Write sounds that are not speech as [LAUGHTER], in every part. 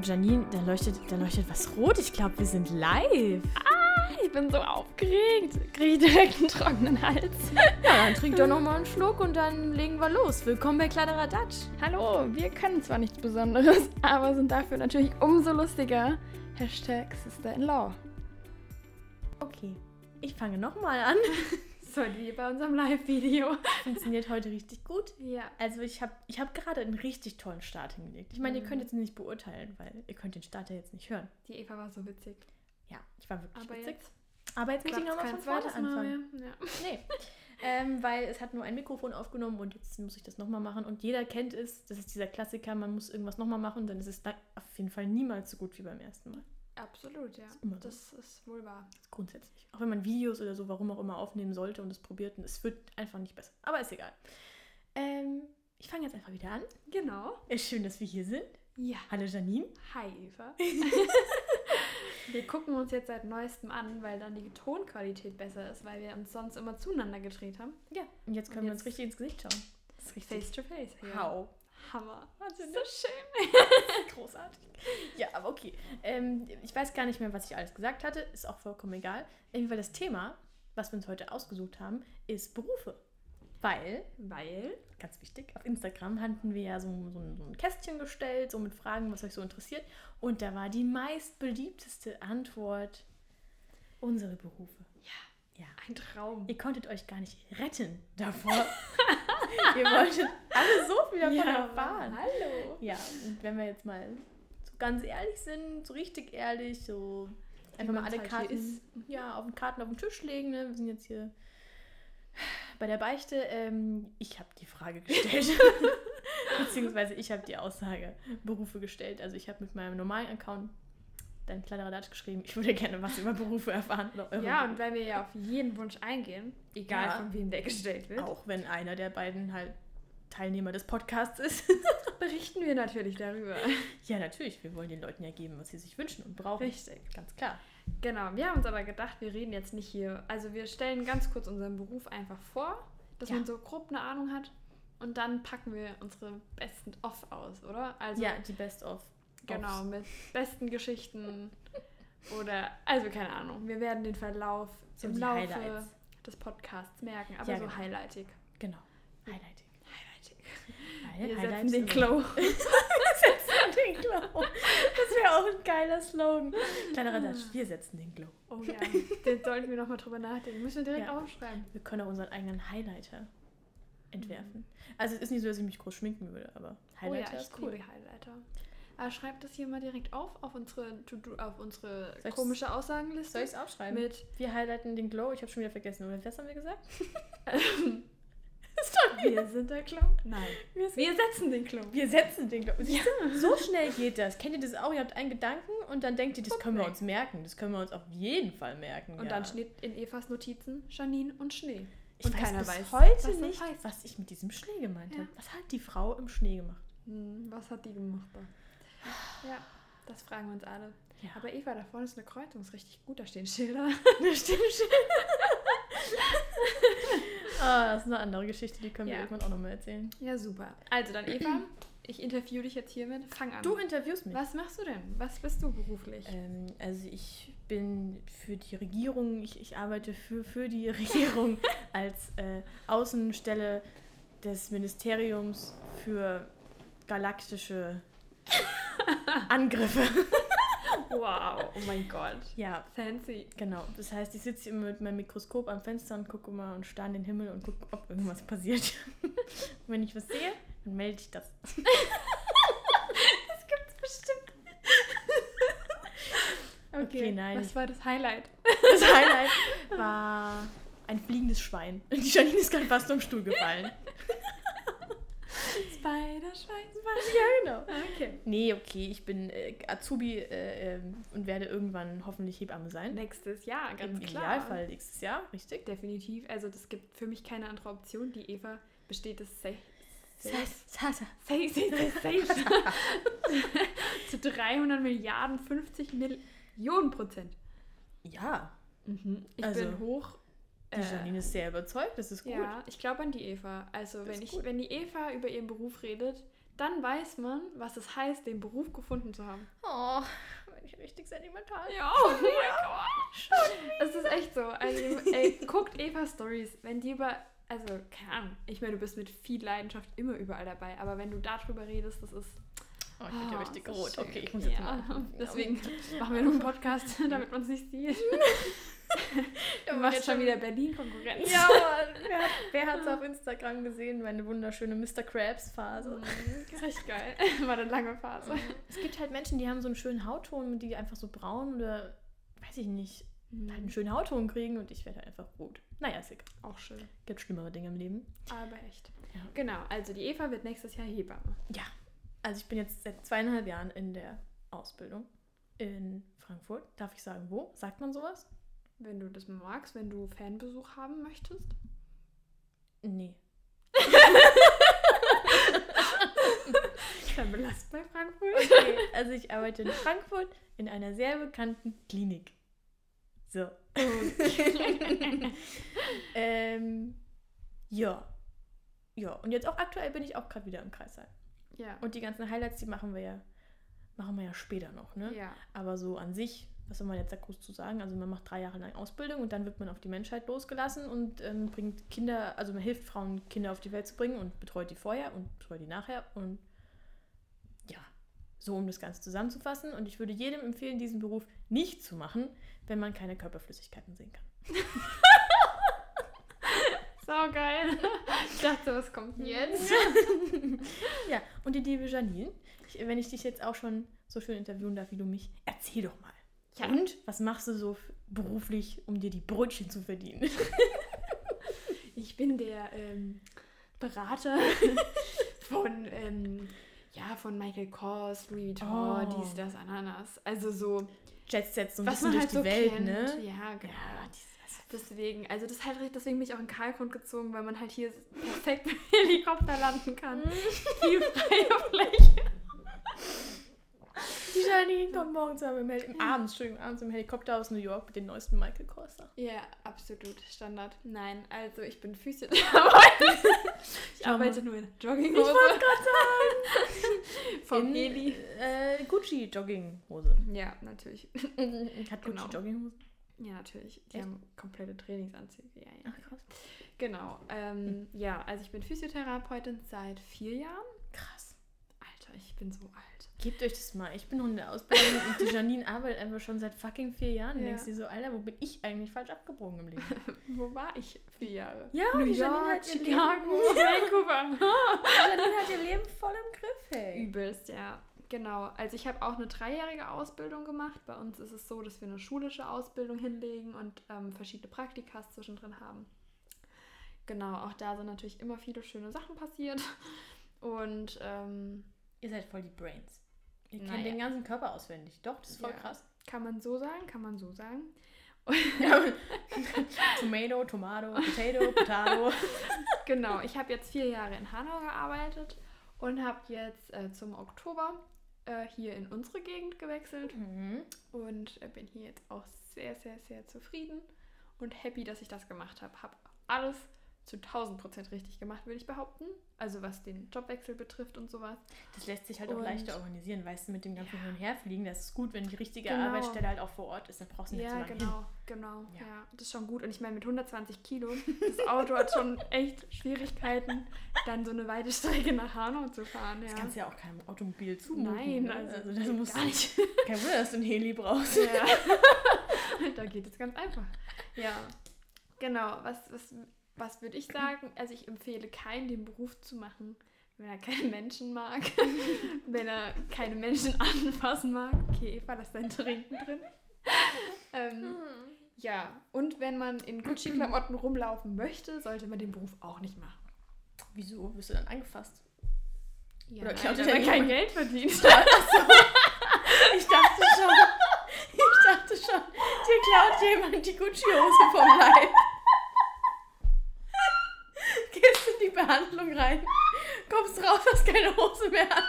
Gott, Janine, da leuchtet, da leuchtet was rot. Ich glaube, wir sind live. Ah, ich bin so aufgeregt. Kriege ich direkt einen trockenen Hals. [LAUGHS] Ja, dann trink doch nochmal einen Schluck und dann legen wir los. Willkommen bei Kladderadatsch. Hallo, wir können zwar nichts Besonderes, [LAUGHS] aber sind dafür natürlich umso lustiger. Hashtag Sister-in-Law. Okay, ich fange nochmal an. [LAUGHS] So wie bei unserem Live-Video. [LAUGHS] Funktioniert heute richtig gut. Ja. Also ich habe ich hab gerade einen richtig tollen Start hingelegt. Ich meine, ihr könnt jetzt nicht beurteilen, weil ihr könnt den Start ja jetzt nicht hören. Die Eva war so witzig. Ja, ich war wirklich Aber witzig. jetzt Aber jetzt muss ich nochmal von vorne anfangen. Ja. [LAUGHS] Nee. ähm, weil es hat nur ein Mikrofon aufgenommen und jetzt muss ich das nochmal machen. Und jeder kennt es, das ist dieser Klassiker, man muss irgendwas nochmal machen, dann ist es auf jeden Fall niemals so gut wie beim ersten Mal. Absolut, ja. immer so. Das ist wohl wahr. Ist grundsätzlich. Auch wenn man Videos oder so, warum auch immer, aufnehmen sollte und es probiert, und es wird einfach nicht besser. Aber ist egal. Ähm, ich fange jetzt einfach wieder an. Genau. Ist schön, dass wir hier sind. Ja. Hallo Janine. Hi, Eva. [LAUGHS] wir gucken uns jetzt seit neuestem an, weil dann die Tonqualität besser ist, weil wir uns sonst immer zueinander gedreht haben. Ja, und jetzt können Und wir jetzt- uns richtig ins Gesicht schauen. Ist richtig. Face to face. hier. Hau. Hammer. Wahnsinn, So ne? schön. [LAUGHS] Großartig. Ja, aber okay. Ähm, ich weiß gar nicht mehr, was ich alles gesagt hatte. Ist auch vollkommen egal. Weil das Thema, was wir uns heute ausgesucht haben, ist Berufe. Weil, Weil. ganz wichtig, auf Instagram hatten wir ja so, so, ein- so ein Kästchen gestellt, so mit Fragen, was euch so interessiert. Und da war die meist beliebteste Antwort unsere Berufe. Ja. Ein Traum. Ihr konntet euch gar nicht retten davor. [LAUGHS] Ihr wolltet alle so viel davon erfahren. Hallo. Ja, und wenn wir jetzt mal so ganz ehrlich sind, so richtig ehrlich, so einfach mal alle halt Karten, ja, auf den Karten auf den Tisch legen. Ne? Wir sind jetzt hier bei der Beichte. Ähm, ich habe die Frage gestellt. [LAUGHS] Beziehungsweise ich habe die Aussage Berufe gestellt. Also ich habe mit meinem normalen Account dann Kladderadatsch geschrieben, ich würde gerne was über Berufe erfahren. Ja, und weil wir ja auf jeden Wunsch eingehen, egal Ja. von wem der gestellt wird, Auch wenn einer der beiden halt Teilnehmer des Podcasts ist. [LAUGHS] berichten wir natürlich darüber. ja, natürlich. Wir wollen den Leuten ja geben, was sie sich wünschen und brauchen. Richtig. Ganz klar. Genau, wir haben uns aber gedacht, wir reden jetzt nicht hier. Also wir stellen ganz kurz unseren Beruf einfach vor, dass Ja. man so grob eine Ahnung hat. Und dann packen wir unsere besten Off aus, oder? Also ja, die Best of. Genau, mit besten Geschichten oder also keine Ahnung. Wir werden den Verlauf So im Laufe Highlights. des Podcasts merken, aber Ja, so genau. highlightig. Genau. Highlighting. Highlightig. Weil Wir setzen den Glow. [LAUGHS] den Glow. Das wäre auch ein geiler Slogan. Kleinerer Datsch, wir setzen den Glow. Oh ja, den sollten wir nochmal drüber nachdenken. Müssen wir direkt Ja. aufschreiben. Wir können auch unseren eigenen Highlighter entwerfen. Also es ist nicht so, dass ich mich groß schminken würde, aber Highlighter oh ja, ich ist cool. liebe Highlighter. Aber schreibt das hier mal direkt auf, auf unsere, auf unsere komische Aussagenliste. Soll ich es aufschreiben? Mit, wir highlighten den Glow. Ich habe schon wieder vergessen. Oder was haben wir gesagt? [LAUGHS] [LAUGHS] wir sind der Clown. Nein. Wir, Wir setzen den Clown. wir setzen den Glow. Du, So schnell geht das. Kennt ihr das auch? Ihr habt einen Gedanken und dann denkt ihr, das können wir uns merken. Das können wir uns auf jeden Fall merken. Und ja. dann steht in Evas Notizen Janine und Schnee. Ich und weiß keiner bis weiß, heute was nicht, heißt. was ich mit diesem Schnee gemeint Ja. habe. Was hat die Frau im Schnee gemacht? Hm, was hat die gemacht da? Ja, das fragen wir uns alle. Ja. Aber Eva, da vorne ist eine Kreuzung, ist richtig gut, da stehen Schilder. Das stimmt schon. ah, das ist eine andere Geschichte, die können wir Ja. irgendwann auch nochmal erzählen. Ja, super. Also dann Eva, [CLEARS THROAT] ich interview dich jetzt hiermit. Fang an. Du interviewst mich. Was machst du denn? Was bist du beruflich? Ähm, also ich bin für die Regierung, ich, ich arbeite für, für die [LAUGHS] Regierung als äh, Außenstelle des Ministeriums für galaktische [LAUGHS] Angriffe. [LAUGHS] Wow, oh mein Gott. Ja, Fancy. genau. Das heißt, ich sitze immer mit meinem Mikroskop am Fenster und gucke mal und starre in den Himmel und gucke, ob irgendwas passiert. und [LAUGHS] wenn ich was sehe, dann melde ich das. [LAUGHS] Das gibt's bestimmt. Okay, nein. Was war das Highlight? Das Highlight war ein fliegendes Schwein. Die Janine ist gerade fast vom Stuhl gefallen. Spider-Schwein. Ja, genau. Okay. Nee, okay, ich bin äh, Azubi äh, ähm, und werde irgendwann hoffentlich Hebamme sein. Nächstes Jahr, ganz Im klar. Idealfall nächstes Jahr, richtig? Definitiv. Also das gibt für mich keine andere Option. Die Eva besteht es safe. Sasa. Safe, safe, safe, safe. Zu 300 Milliarden, 50 Millionen Prozent. Ja, Ich Also, bin hoch. Die äh, Janine ist sehr überzeugt, das ist gut. Ja, ich glaube an die Eva. Also Das wenn ich, gut. wenn die Eva über ihren Beruf redet, dann weiß man, was es heißt, den Beruf gefunden zu haben. Oh, bin ich richtig sentimental. Ja, oh mein Gott. Es ist echt so. Also, ey, guckt Eva Stories, wenn die über, also, keine Ahnung, ich meine, du bist mit viel Leidenschaft immer überall dabei, aber wenn du darüber redest, das ist. Oh, ich bin ja Oh, richtig das ist rot. Okay, ich muss jetzt ja, mal. Deswegen [LAUGHS] machen wir nur einen Podcast, [LAUGHS] damit man es nicht sieht. [LAUGHS] Ja, [LAUGHS] Du machst schon wieder Berlin-Konkurrenz. Ja, [LAUGHS] wer, hat- wer hat es auf Instagram gesehen? Meine wunderschöne Mr. Krabs-Phase. Mhm, Richtig geil. [LAUGHS] War eine lange Phase. Es gibt halt Menschen, die haben so einen schönen Hautton, die einfach so braun oder, weiß ich nicht, halt einen schönen Hautton kriegen und ich werde halt einfach rot. Naja, ist egal. Auch schön. Gibt schlimmere Dinge im Leben. Aber echt. Ja. Genau, also die Eva wird nächstes Jahr Hebamme. Ja, also ich bin jetzt seit zweieinhalb Jahren in der Ausbildung in Frankfurt. Darf ich sagen, wo? Sagt man sowas? Wenn du das magst, wenn du Fanbesuch haben möchtest. Nee. Dann belast bei Frankfurt. Okay, also ich arbeite in Frankfurt in einer sehr bekannten Klinik. So. [LAUGHS] ähm, ja. Ja, und jetzt auch aktuell bin ich auch gerade wieder im Kreissaal. Ja. Und die ganzen Highlights, die machen wir ja, machen wir ja später noch, ne? ja. Aber so an sich, was soll man jetzt da groß zu sagen? Also man macht drei Jahre lang Ausbildung und dann wird man auf die Menschheit losgelassen und ähm, bringt Kinder, also man hilft Frauen, Kinder auf die Welt zu bringen und betreut die vorher und betreut die nachher und ja, so um das Ganze zusammenzufassen. Und ich würde jedem empfehlen, diesen Beruf nicht zu machen, wenn man keine Körperflüssigkeiten sehen kann. [LAUGHS] So geil. Ich dachte, was kommt denn jetzt? [LAUGHS] Ja, und die liebe Janine, ich, wenn ich dich jetzt auch schon so schön interviewen darf, wie du mich, erzähl doch mal. Ja. Und was machst du so beruflich, um dir die Brötchen zu verdienen? [LAUGHS] Ich bin der ähm, Berater [LAUGHS] von, ähm, ja, von Michael Kors, Louis Vuitton, Oh. dies, das, Ananas. Also so, Jets setzt so ein was bisschen man durch halt die so Welt, kennt. ne? Ja, genau. Ja, Deswegen, also das halt, deswegen bin ich auch in Karlgrund gezogen, weil man halt hier perfekt mit dem Helikopter landen kann. Viel freie Fläche. [LAUGHS] die Janine kommt morgens am, im, Hel- im [CLEARS THROAT] abends, Entschuldigung, abends im Helikopter aus New York mit den neuesten Michael Kors. Sachen. Ja, absolut Standard. Nein, also ich bin Physiotherapeutin. [LAUGHS] ich arbeite nur in Ich Jogginghose wollte gerade sagen. [LAUGHS] vom In, Heli. Äh, Gucci Jogginghose. Ja, natürlich. [LAUGHS] Hat Gucci Genau. Jogginghose? Ja, natürlich. Die Echt? haben komplette Trainingsanzüge. Ja, ja. Ach, krass. Genau. Ähm, Ja, also ich bin Physiotherapeutin seit vier Jahren. Krass. Alter, ich bin so alt. Gebt euch das mal. Ich bin noch in der Ausbildung und die Janine arbeitet einfach schon seit fucking vier Jahren. Du Ja. denkst dir so, Alter, wo bin ich eigentlich falsch abgebogen im Leben? [LAUGHS] Wo war ich vier Jahre? Ja, New die Janine York, hat ihr Chicago, Vancouver. [LAUGHS] Die Janine hat ihr Leben voll im Griff, hey. Übelst, ja. Genau. Also ich habe auch eine dreijährige Ausbildung gemacht. Bei uns ist es so, dass wir eine schulische Ausbildung hinlegen und ähm, verschiedene Praktikas zwischendrin haben. Genau, auch da sind natürlich immer viele schöne Sachen passiert. Und ähm, Ihr seid voll die Brains. Ihr kennt Naja. den ganzen Körper auswendig. Doch, das ist voll Ja. krass. kann man so sagen, kann man so sagen. [LAUGHS] Tomato, Tomato, Potato, Potato. [LAUGHS] Genau, ich habe jetzt vier Jahre in Hanau gearbeitet und habe jetzt äh, zum Oktober äh, hier in unsere Gegend gewechselt Mhm. und äh, bin hier jetzt auch sehr, sehr, sehr zufrieden und happy, dass ich das gemacht habe. Habe alles zu 1000 Prozent richtig gemacht, würde ich behaupten. Also was den Jobwechsel betrifft und sowas. Das lässt sich halt auch Und- leichter organisieren, weißt du, mit dem ganzen Ja. Hin- und Herfliegen. Das ist gut, wenn die richtige Genau. Arbeitsstelle halt auch vor Ort ist. Dann brauchst du nicht Ja, so lange hin. genau, genau. Ja. Ja. das ist schon gut. Und ich meine, mit 120 Kilo, das Auto hat schon echt Schwierigkeiten, dann so eine weite Strecke nach Hanau zu fahren. Ja. Das kannst du ja auch keinem Automobil zumuten. Nein, ne? also, das geht muss gar nicht. Kein Wunder, dass du ein Heli brauchst. Ja. [LAUGHS] da geht es ganz einfach. Ja. Genau, was, was, was würde ich sagen? Also ich empfehle keinen, den Beruf zu machen, wenn er keine Menschen mag, [LAUGHS] wenn er keine Menschen anfassen mag. Okay, Eva, lass dein Trinken drin. Ähm, ja, und wenn man in Gucci-Klamotten rumlaufen möchte, sollte man den Beruf auch nicht machen. Wieso wirst du dann angefasst? Ja, Oder klaut man jemand- kein Geld verdient. [LAUGHS] Ich dachte schon, ich dachte schon, dir klaut jemand die Gucci-Hose vom Leib. Die Behandlung rein, kommst raus, hast keine Hose mehr an.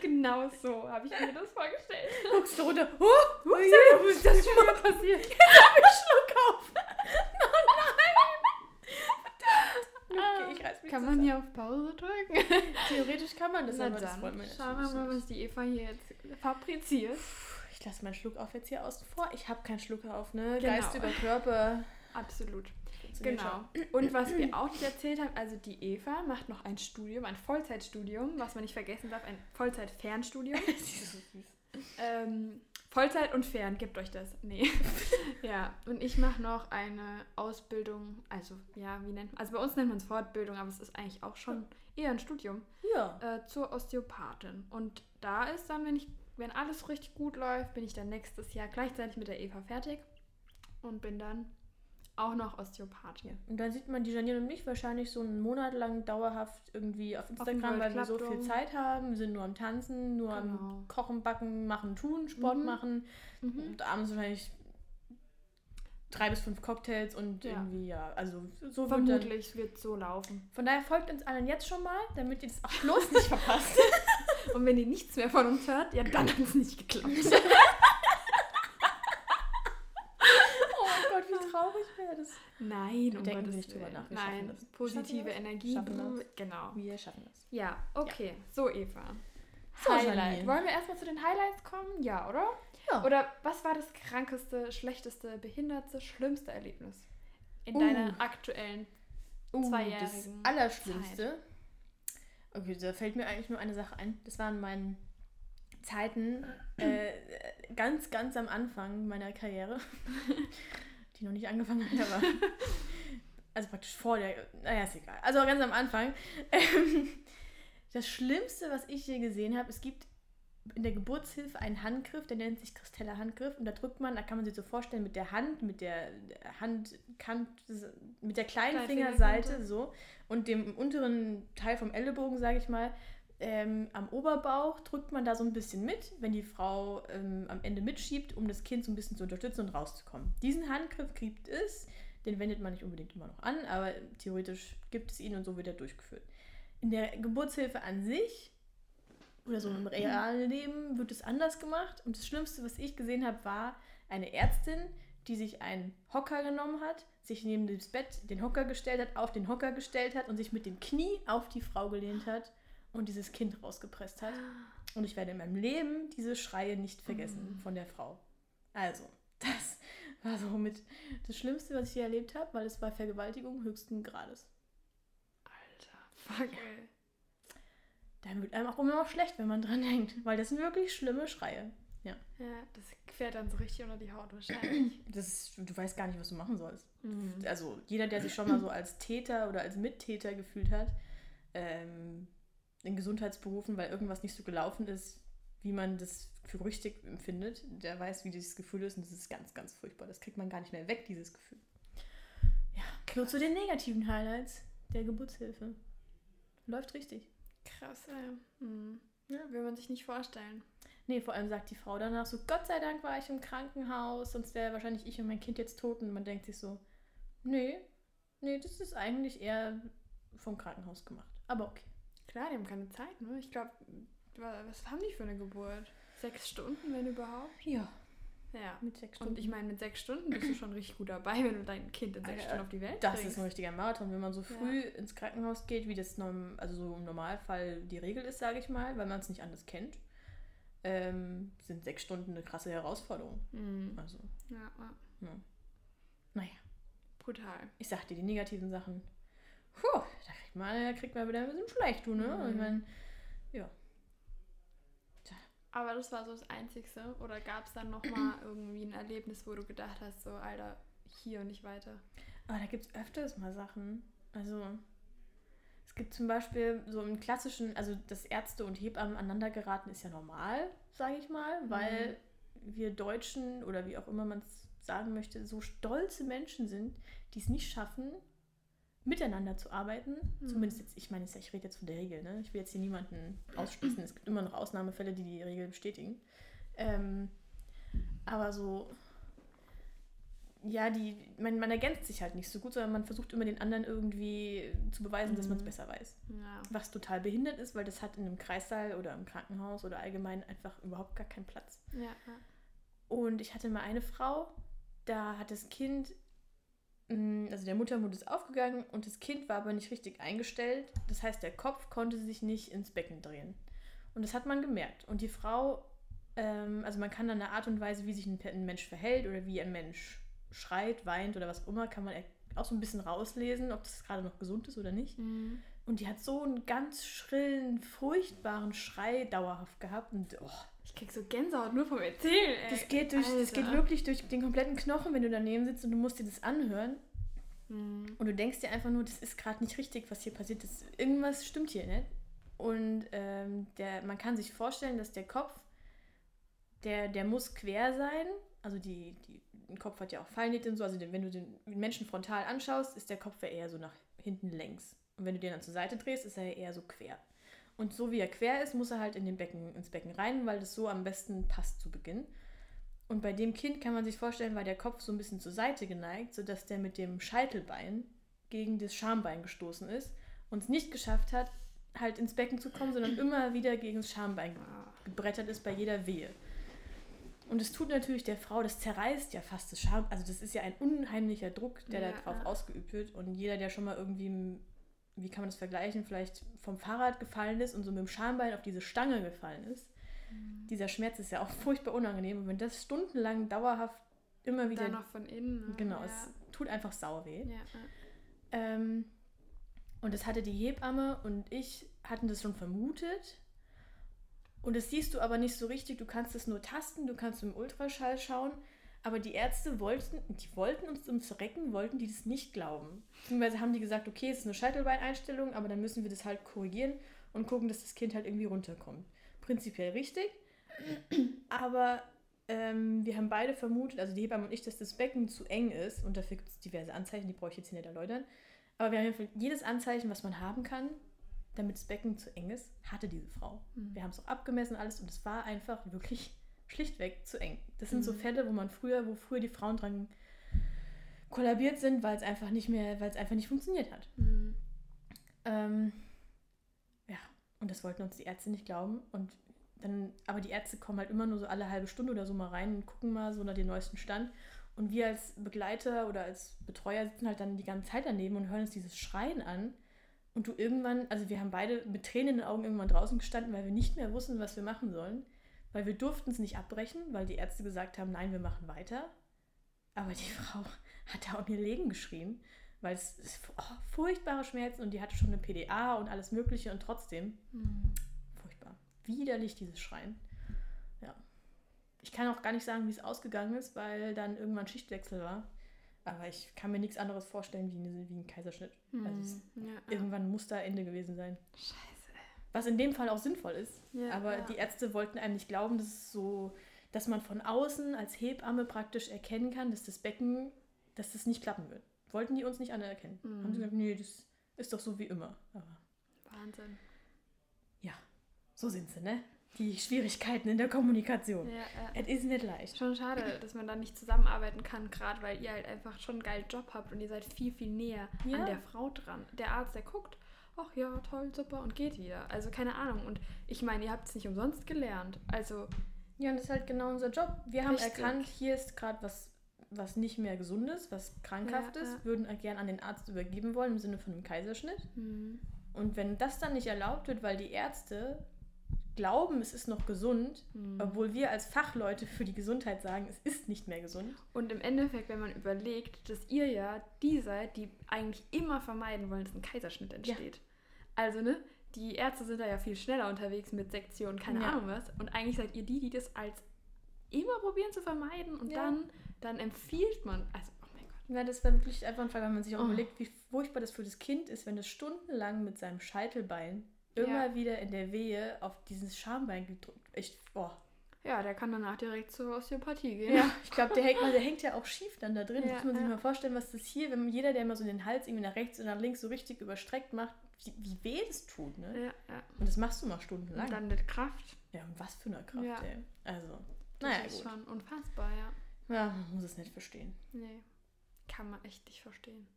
genau so habe ich mir das vorgestellt. Guckst du runter, oh, oh Ups, je, wo ist das schon mal passiert? [LAUGHS] Jetzt hab ich Schluck auf. Oh nein. Okay, ich hier auf Pause drücken? Theoretisch kann man das, Na aber das dann, wollen wir schauen wir mal, was die Eva hier jetzt fabriziert. Ich lasse meinen Schluck auf jetzt hier außen vor. Ich habe keinen Schluck auf, ne? Genau. Geist über Körper. Absolut. Genau. [CLEARS THROAT] Und was wir auch nicht erzählt haben, also die Eva macht noch ein Studium, ein Vollzeitstudium, was man nicht vergessen darf, ein Vollzeit-Fernstudium. [LAUGHS] ähm, Vollzeit und Fern, gebt euch das. Nee. [LAUGHS] ja, und ich mache noch eine Ausbildung, also ja, wie nennt man, also bei uns nennt man es Fortbildung, aber es ist eigentlich auch schon eher ein Studium, Ja. äh, zur Osteopathin. Und da ist dann, wenn ich, wenn alles richtig gut läuft, bin ich dann nächstes Jahr gleichzeitig mit der Eva fertig und bin dann auch noch Osteopathin. Und dann sieht man die Janine und mich wahrscheinlich so einen Monat lang dauerhaft irgendwie auf Instagram, weil wir so viel Zeit haben. Wir sind nur am Tanzen, nur Genau. am Kochen, Backen, Machen, Tun, Sport Mhm. machen. Mhm. Und abends wahrscheinlich drei bis fünf Cocktails und Ja. irgendwie, ja, also so. Vermutlich wird so laufen. Von daher folgt uns allen jetzt schon mal, damit ihr das auch bloß nicht [LAUGHS] verpasst. Und wenn ihr nichts mehr von uns hört, ja, dann hat es nicht geklappt. [LAUGHS] oh Gott, wäre das. Nein, um denken nicht drüber nach, wir Nein, das. positive wir das? Energie. Schaffen wir Genau. Wir schaffen das. Ja, okay. So, Eva. So, Highlight. Wollen wir erstmal zu den Highlights kommen? Ja, oder? Ja. Oder was war das krankeste, schlechteste, behindertste, schlimmste Erlebnis in Uh. deiner aktuellen Uh, das zweijährigen Allerschlimmste. Okay, da fällt mir eigentlich nur eine Sache ein. Das waren meine Zeiten äh, ganz, ganz am Anfang meiner Karriere, [LAUGHS] die noch nicht angefangen hat, aber [LAUGHS] also praktisch vor der, naja, ist egal. Also ganz am Anfang. Ähm, das Schlimmste, was ich je gesehen habe, es gibt in der Geburtshilfe einen Handgriff, der nennt sich Kristeller Handgriff und da drückt man, da kann man sich so vorstellen, mit der Hand, mit der Handkant, mit der kleinen. Fingerseite so und dem unteren Teil vom Ellenbogen, sage ich mal, ähm, am Oberbauch drückt man da so ein bisschen mit, wenn die Frau ähm, am Ende mitschiebt, um das Kind so ein bisschen zu unterstützen und rauszukommen. Diesen Handgriff gibt es, den wendet man nicht unbedingt immer noch an, aber theoretisch gibt es ihn und so wird er durchgeführt. In der Geburtshilfe an sich oder so im realen Leben wird es anders gemacht. Und das Schlimmste, was ich gesehen habe, war eine Ärztin, die sich einen Hocker genommen hat, sich neben das Bett den Hocker gestellt hat, auf den Hocker gestellt hat und sich mit dem Knie auf die Frau gelehnt hat und dieses Kind rausgepresst hat. Und ich werde in meinem Leben diese Schreie nicht vergessen von der Frau. Also, das war somit das Schlimmste, was ich hier erlebt habe, weil es war Vergewaltigung höchsten Grades. Alter, fuck, ey. Dann wird einem auch immer noch schlecht, wenn man dran [LAUGHS] denkt, weil das sind wirklich schlimme Schreie. Ja, das fährt dann so richtig unter die Haut wahrscheinlich. [CLEARS THROAT] Das ist, du weißt gar nicht, was du machen sollst. Mhm. Also jeder, der sich schon mal so als Täter oder als Mittäter gefühlt hat, ähm, in Gesundheitsberufen, weil irgendwas nicht so gelaufen ist, wie man das für richtig empfindet, der weiß, wie dieses Gefühl ist und das ist ganz, ganz furchtbar. Das kriegt man gar nicht mehr weg, dieses Gefühl. Ja, nur zu den negativen Highlights der Geburtshilfe. Läuft richtig. Krass, ey. Mhm. Ja. Will man sich nicht vorstellen. Nee, vor allem sagt die Frau danach so, Gott sei Dank war ich im Krankenhaus, sonst wäre wahrscheinlich ich und mein Kind jetzt tot. Und man denkt sich so, nee, nee, das ist eigentlich eher vom Krankenhaus gemacht. Aber okay. Klar, die haben keine Zeit, ne? Ich glaube, was haben die für eine Geburt? Sechs Stunden, wenn überhaupt? Ja, Ja. mit sechs Stunden. Und ich meine, mit sechs Stunden bist du schon richtig gut dabei, wenn du dein Kind in sechs Alter, Stunden auf die Welt das bringst. ist ein richtiger Marathon, wenn man so früh ins Krankenhaus geht, wie das norm also so im Normalfall die Regel ist, sage ich mal, weil man es nicht anders kennt. Ähm, sind sechs Stunden eine krasse Herausforderung. Mhm. Also, Ja, ja, ja. Naja, brutal. ich sag dir die negativen Sachen. Puh, da kriegt man, da kriegt man wieder ein bisschen schlecht, du, ne? Mhm. Ich mein, Aber das war so das Einzigste. Oder gab es dann nochmal [CLEARS THROAT] irgendwie ein Erlebnis, wo du gedacht hast, so, Alter, hier und nicht weiter? Aber da gibt es öfters mal Sachen. Also, es gibt zum Beispiel so im klassischen, also dass Ärzte und Hebammen aneinander geraten, ist ja normal, sage ich mal, weil wir Deutschen oder wie auch immer man es sagen möchte, so stolze Menschen sind, die es nicht schaffen, miteinander zu arbeiten. Mhm. Zumindest jetzt, ich meine, ich rede jetzt von der Regel, ne? Ich will jetzt hier niemanden ausschließen. Es gibt immer noch Ausnahmefälle, die die Regel bestätigen. Ähm, aber so, ja, die, man, man ergänzt sich halt nicht so gut, sondern man versucht immer den anderen irgendwie zu beweisen, dass man es Mhm. besser weiß. Ja. Was total behindert ist, weil das hat in einem Kreissaal oder im Krankenhaus oder allgemein einfach überhaupt gar keinen Platz. Ja. Und ich hatte mal eine Frau, da hat das Kind also der Muttermund ist aufgegangen und das Kind war aber nicht richtig eingestellt. Das heißt, der Kopf konnte sich nicht ins Becken drehen. Und das hat man gemerkt. Und die Frau, ähm, also man kann dann eine Art und Weise, wie sich ein, ein Mensch verhält oder wie ein Mensch schreit, weint oder was auch immer, kann man auch so ein bisschen rauslesen, ob das gerade noch gesund ist oder nicht. Mhm. Und die hat so einen ganz schrillen, furchtbaren Schrei dauerhaft gehabt. Und oh, Ich krieg so Gänsehaut nur vom Erzählen, ey. das, geht durch, das geht wirklich durch den kompletten Knochen, wenn du daneben sitzt und du musst dir das anhören. Mhm. Und du denkst dir einfach nur, das ist gerade nicht richtig, was hier passiert ist. Irgendwas stimmt hier nicht. Und ähm, der, man kann sich vorstellen, dass der Kopf, der, der muss quer sein. Also die, die, ein Kopf hat ja auch Fallnähte und so. Also wenn du den Menschen frontal anschaust, ist der Kopf ja eher so nach hinten längs. Und wenn du den dann zur Seite drehst, ist er eher so quer. Und so wie er quer ist, muss er halt in den Becken, ins Becken rein, weil das so am besten passt zu Beginn. Und bei dem Kind kann man sich vorstellen, war der Kopf so ein bisschen zur Seite geneigt, sodass der mit dem Scheitelbein gegen das Schambein gestoßen ist und es nicht geschafft hat, halt ins Becken zu kommen, sondern immer wieder gegen das Schambein gebrettert ist bei jeder Wehe. Und es tut natürlich der Frau, das zerreißt ja fast das Scham. Also das ist ja ein unheimlicher Druck, der Ja, da drauf ausgeübt wird. Und jeder, der schon mal irgendwie, wie kann man das vergleichen, vielleicht vom Fahrrad gefallen ist und so mit dem Schambein auf diese Stange gefallen ist, dieser Schmerz ist ja auch [LAUGHS] furchtbar unangenehm. Und wenn das stundenlang dauerhaft immer wieder... Dann noch von innen. ne? genau, ja. es tut einfach sau weh. Ja. Ähm, und das hatte die Hebamme und ich hatten das schon vermutet. Und das siehst du aber nicht so richtig. Du kannst es nur tasten, du kannst im Ultraschall schauen. Aber die Ärzte wollten, die wollten uns ums Recken, wollten die das nicht glauben. Beziehungsweise haben die gesagt, okay, es ist eine Scheitelbeineinstellung, aber dann müssen wir das halt korrigieren und gucken, dass das Kind halt irgendwie runterkommt. Prinzipiell richtig. Aber ähm, wir haben beide vermutet, also die Hebamme und ich, dass das Becken zu eng ist. Und dafür gibt es diverse Anzeichen, die brauche ich jetzt hier nicht erläutern. Aber wir haben jedes Anzeichen, was man haben kann, damit das Becken zu eng ist, hatte diese Frau. Mhm. Wir haben es auch abgemessen alles und es war einfach wirklich [LAUGHS] schlichtweg zu eng. Das sind so Mhm. Fälle, wo man früher, wo früher die Frauen dran kollabiert sind, weil es einfach nicht mehr, weil es einfach nicht funktioniert hat. Mhm. Ähm, und das wollten uns die Ärzte nicht glauben. Und dann, aber die Ärzte kommen halt immer nur so alle halbe Stunde oder so mal rein und gucken mal so nach dem neuesten Stand. Und wir als Begleiter oder als Betreuer sitzen halt dann die ganze Zeit daneben und hören uns dieses Schreien an. Und du irgendwann, also wir haben beide mit Tränen in den Augen irgendwann draußen gestanden, weil wir nicht mehr wussten, was wir machen sollen. Weil wir durften es nicht abbrechen, weil die Ärzte gesagt haben, nein, wir machen weiter. Aber die [LAUGHS] Frau hat da auch ihr Leben geschrien, weil es ist oh, furchtbare Schmerzen und die hatte schon eine PDA und alles Mögliche und trotzdem Mhm. furchtbar. Widerlich dieses Schreien. Ja. Ich kann auch gar nicht sagen, wie es ausgegangen ist, weil dann irgendwann Schichtwechsel war. Aber ich kann mir nichts anderes vorstellen wie, eine, wie ein Kaiserschnitt. Also es, Mhm. Ja, ja. irgendwann muss da Ende gewesen sein. Scheiße. Was in dem Fall auch sinnvoll ist. Ja, Aber ja. die Ärzte wollten einem nicht glauben, dass es so, dass man von außen als Hebamme praktisch erkennen kann, dass das Becken, dass das nicht klappen wird. Wollten die uns nicht anerkennen. Mhm. Haben sie gesagt, nee, das ist doch so wie immer. Aber Wahnsinn. ja, so sind sie, ne? Die Schwierigkeiten in der Kommunikation. Ja, ja. Es ist nicht leicht. Schon schade, dass man da nicht zusammenarbeiten kann, gerade weil ihr halt einfach schon einen geilen Job habt und ihr seid viel, viel näher Ja. an der Frau dran. Der Arzt, der guckt, ach ja, toll, super und geht wieder. Also keine Ahnung. Und ich meine, ihr habt es nicht umsonst gelernt. Also, Ja, und das ist halt genau unser Job. Wir haben Richtig. erkannt, hier ist gerade was, was nicht mehr gesund ist, was krankhaft Ja, ist, ja. würden gern an den Arzt übergeben wollen im Sinne von einem Kaiserschnitt. hm, Und wenn das dann nicht erlaubt wird, weil die Ärzte glauben, es ist noch gesund, hm. obwohl wir als Fachleute für die Gesundheit sagen, es ist nicht mehr gesund. Und im Endeffekt, wenn man überlegt, dass ihr ja die seid, die eigentlich immer vermeiden wollen, dass ein Kaiserschnitt entsteht. Also, ne? Die Ärzte sind da ja viel schneller unterwegs mit Sektionen, keine Ja. Ahnung was. Und eigentlich seid ihr die, die das als immer probieren zu vermeiden. Und Ja. dann, dann empfiehlt man, also, oh mein Gott. Ja, das war wirklich einfach ein Fall, wenn man sich auch Oh. überlegt, wie furchtbar das für das Kind ist, wenn es stundenlang mit seinem Scheitelbein immer Ja. wieder in der Wehe auf dieses Schambein gedrückt. Echt, boah. Ja, der kann danach direkt zur Osteopathie gehen. Ja, ich glaube, der, hängt- der hängt ja auch schief dann da drin. Ja, muss man sich ja. mal vorstellen, was das hier, wenn jeder, der immer so den Hals irgendwie nach rechts und nach links so richtig überstreckt macht, wie, wie weh das tut, ne? Ja, ja. Und das machst du mal stundenlang. Und dann mit Kraft. ja, und was für eine Kraft, Ja. ey. Also, Das naja, ist gut. schon unfassbar, ja. Ja, man muss es nicht verstehen. Nee. Kann man echt nicht verstehen.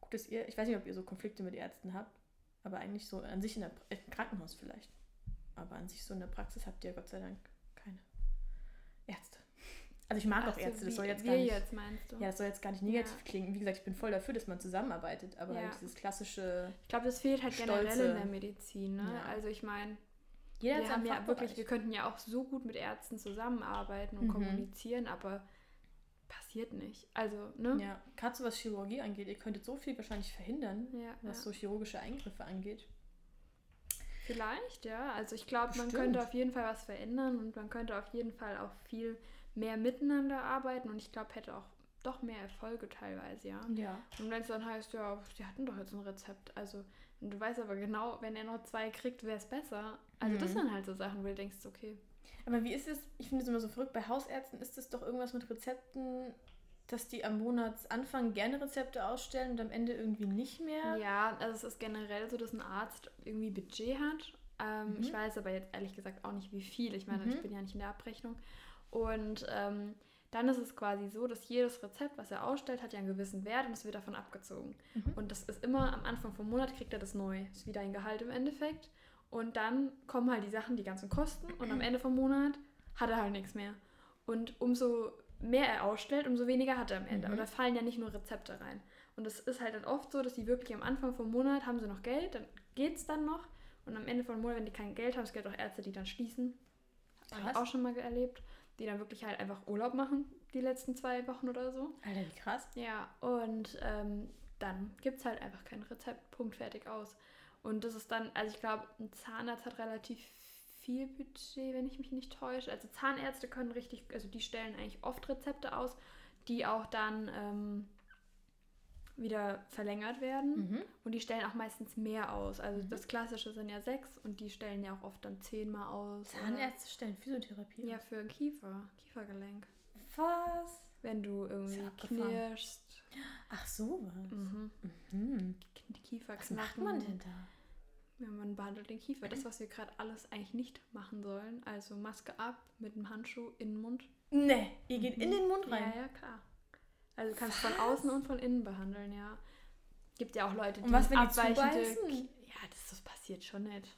Gut, dass ihr, ich weiß nicht, ob ihr so Konflikte mit Ärzten habt, aber eigentlich so an sich in der im Krankenhaus vielleicht. Aber an sich so in der Praxis habt ihr Gott sei Dank keine Ärzte. Also ich mag Ach auch so, Ärzte, das soll jetzt gar nicht. jetzt meinst du? Ja, das soll jetzt gar nicht negativ Ja. klingen. Wie gesagt, ich bin voll dafür, dass man zusammenarbeitet, aber Ja. halt dieses klassische. Ich glaube, das fehlt halt generell Stolze. in der Medizin. Ne? Ja. Also ich meine, wir haben ja wirklich, wir könnten ja auch so gut mit Ärzten zusammenarbeiten und Mhm. kommunizieren, aber passiert nicht. Also, ne? Ja, gerade so was Chirurgie angeht, ihr könntet so viel wahrscheinlich verhindern, Ja, was ja. so chirurgische Eingriffe angeht. Vielleicht, ja. Also ich glaube, man könnte auf jeden Fall was verändern und man könnte auf jeden Fall auch viel mehr miteinander arbeiten und ich glaube, hätte auch doch mehr Erfolge teilweise, ja. Ja. Und wenn es dann heißt, ja, die hatten doch jetzt ein Rezept, also und du weißt aber genau, wenn er noch zwei kriegt, wäre es besser. Also das Mhm. sind halt so Sachen, wo du denkst, okay, Aber wie ist es, ich finde es immer so verrückt, bei Hausärzten ist es doch irgendwas mit Rezepten, dass die am Monatsanfang gerne Rezepte ausstellen und am Ende irgendwie nicht mehr. Ja, also es ist generell so, dass ein Arzt irgendwie Budget hat. Ähm, Mhm. Ich weiß aber jetzt ehrlich gesagt auch nicht, wie viel. Ich meine, Mhm. ich bin ja nicht in der Abrechnung. Und ähm, dann ist es quasi so, dass jedes Rezept, was er ausstellt, hat ja einen gewissen Wert und es wird davon abgezogen. Mhm. Und das ist immer am Anfang vom Monat kriegt er das neu. Ist wieder ein Gehalt im Endeffekt. Und dann kommen halt die Sachen, die ganzen Kosten und am Ende vom Monat hat er halt nichts mehr. Und umso mehr er ausstellt, umso weniger hat er am Ende. Mhm. Aber da fallen ja nicht nur Rezepte rein. Und es ist halt dann oft so, dass die wirklich am Anfang vom Monat haben sie noch Geld, dann geht's dann noch. Und am Ende vom Monat, wenn die kein Geld haben, es gibt auch Ärzte, die dann schließen. Habe ich auch schon mal erlebt. Die dann wirklich halt einfach Urlaub machen, die letzten zwei Wochen oder so. Alter, wie krass. Ja, und ähm, dann gibt es halt einfach kein Rezept, Punkt, fertig aus. Und das ist dann, also ich glaube, ein Zahnarzt hat relativ viel Budget, wenn ich mich nicht täusche. Also Zahnärzte können richtig, also die stellen eigentlich oft Rezepte aus, die auch dann ähm, wieder verlängert werden. Mhm. Und die stellen auch meistens mehr aus. Also Mhm. das Klassische sind ja sechs und die stellen ja auch oft dann zehnmal aus. oder- Zahnärzte stellen Physiotherapie. Ja, für Kiefer, Kiefergelenk. Was? Wenn du irgendwie knirschst. Ach sowas. Mhm. Mhm. Die Kiefer Was macht man denn da? Ja, man behandelt den Kiefer. Das, was wir gerade alles eigentlich nicht machen sollen. Also Maske ab, mit dem Handschuh in den Mund. Ne, ihr geht in den Mund rein. Ja, ja, klar. Also du kannst von Was? außen und von innen behandeln, ja. Gibt ja auch Leute, die Und was, wenn die abweichende... zubeißen? Ki- Ja, das, das passiert schon nicht.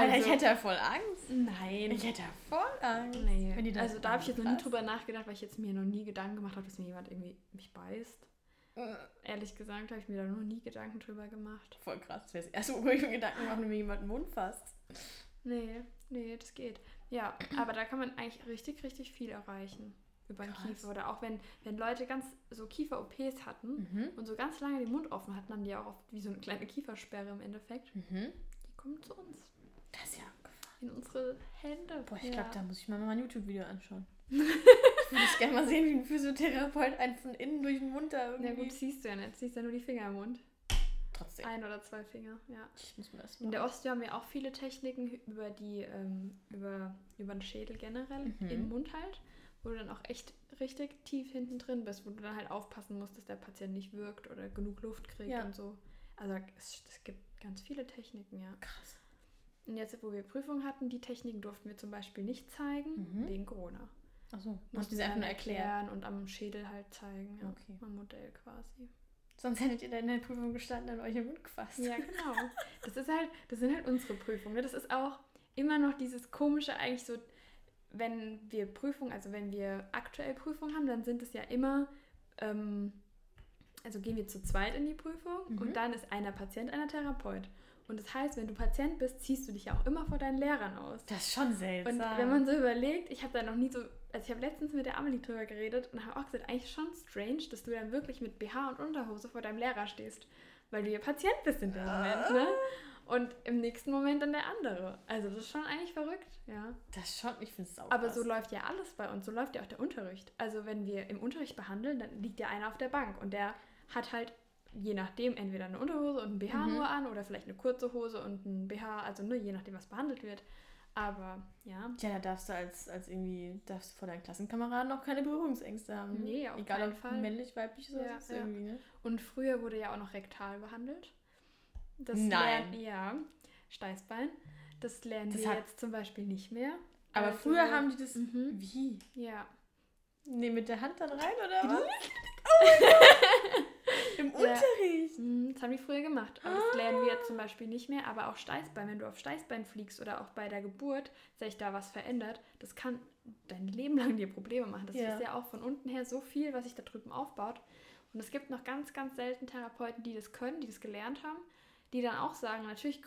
Alter, Also- ich hätte ja voll Angst. Nein. Ich hätte ja voll Angst. Nee. Also da habe ich jetzt noch nie drüber nachgedacht, weil ich jetzt mir noch nie Gedanken gemacht habe, dass mir jemand irgendwie mich beißt. Äh, Ehrlich gesagt habe ich mir da noch nie Gedanken drüber gemacht. Voll krass. Das wäre das erste, wo ich mir Gedanken mache, wenn mir jemand den Mund fasst. Nee, nee, das geht. Ja, aber da kann man eigentlich richtig, richtig viel erreichen über den Krass. Kiefer. Oder auch wenn, wenn Leute ganz so Kiefer-OPs hatten Mhm. und so ganz lange den Mund offen hatten, haben die ja auch oft wie so eine kleine Kiefersperre im Endeffekt. Mhm. Die kommen zu uns, Das ist ja abgefahren. in unsere Hände. Boah, ich ja. glaube, da muss ich mal mal ein YouTube-Video anschauen. [LAUGHS] ich würde gerne mal sehen, wie ein Physiotherapeut einen von innen durch den Mund da Na irgendwie... gut, siehst du ja nicht. Siehst ja nur die Finger im Mund. Trotzdem. Ein oder zwei Finger, ja. Ich muss mir das In mal... der Osteo haben wir auch viele Techniken über die, ähm, über, über den Schädel generell, Mhm. im Mund halt, wo du dann auch echt richtig tief hinten drin bist, wo du dann halt aufpassen musst, dass der Patient nicht wirkt oder genug Luft kriegt Ja. und so. Also es, es gibt ganz viele Techniken, ja. Krass. Und jetzt, wo wir Prüfung hatten, die Techniken durften wir zum Beispiel nicht zeigen, Mhm. wegen Corona. Achso, Mussten musst du sie einfach nur erklären. erklären und am Schädel halt zeigen, ja. Okay. Am Modell quasi. Sonst hättet ihr dann in der Prüfung gestanden und euch im Mund gefasst. Ja, [LAUGHS] genau. Das ist halt, das sind halt unsere Prüfungen. ne? Das ist auch immer noch dieses komische, eigentlich so, wenn wir Prüfungen, also wenn wir aktuell Prüfungen haben, dann sind es ja immer, ähm, also gehen wir zu zweit in die Prüfung Mhm. und dann ist einer Patient, einer Therapeut. Und das heißt, wenn du Patient bist, ziehst du dich ja auch immer vor deinen Lehrern aus. Das ist schon seltsam. Und wenn man so überlegt, ich habe da noch nie so, also ich habe letztens mit der Amelie drüber geredet und habe auch gesagt, eigentlich schon strange, dass du dann wirklich mit BH und Unterhose vor deinem Lehrer stehst, weil du ja Patient bist in dem Moment, ne? Und im nächsten Moment dann der andere. Also das ist schon eigentlich verrückt, ja. Das schon, ich finde es sauber. Aber so läuft ja alles bei uns, so läuft ja auch der Unterricht. Also wenn wir im Unterricht behandeln, dann liegt ja einer auf der Bank und der hat halt je nachdem entweder eine Unterhose und ein BH Mhm. nur an oder vielleicht eine kurze Hose und ein BH, also ne, je nachdem, was behandelt wird. Aber ja, Ja, da darfst du als, als irgendwie, darfst du vor deinen Klassenkameraden auch keine Berührungsängste haben. ne? Nee, auf Egal keinen ob Fall. männlich, weiblich oder Ja, sonst ja. irgendwie, ne? Und früher wurde ja auch noch rektal behandelt. Das Nein. Lernen, ja, Steißbein. Das lernen Das wir jetzt zum Beispiel nicht mehr. Aber Also, früher haben die das. Mhm. Wie? Ja. Nee, mit der Hand dann rein oder [LAUGHS] was? [LAUGHS] Im Unterricht? Mhm, das haben die früher gemacht. Aber das lernen wir jetzt zum Beispiel nicht mehr. Aber auch Steißbein, wenn du auf Steißbein fliegst oder auch bei der Geburt sich da was verändert, das kann dein Leben lang dir Probleme machen. Das Ja. ist ja auch von unten her so viel, was sich da drüben aufbaut. Und es gibt noch ganz, ganz selten Therapeuten, die das können, die das gelernt haben, die dann auch sagen, natürlich,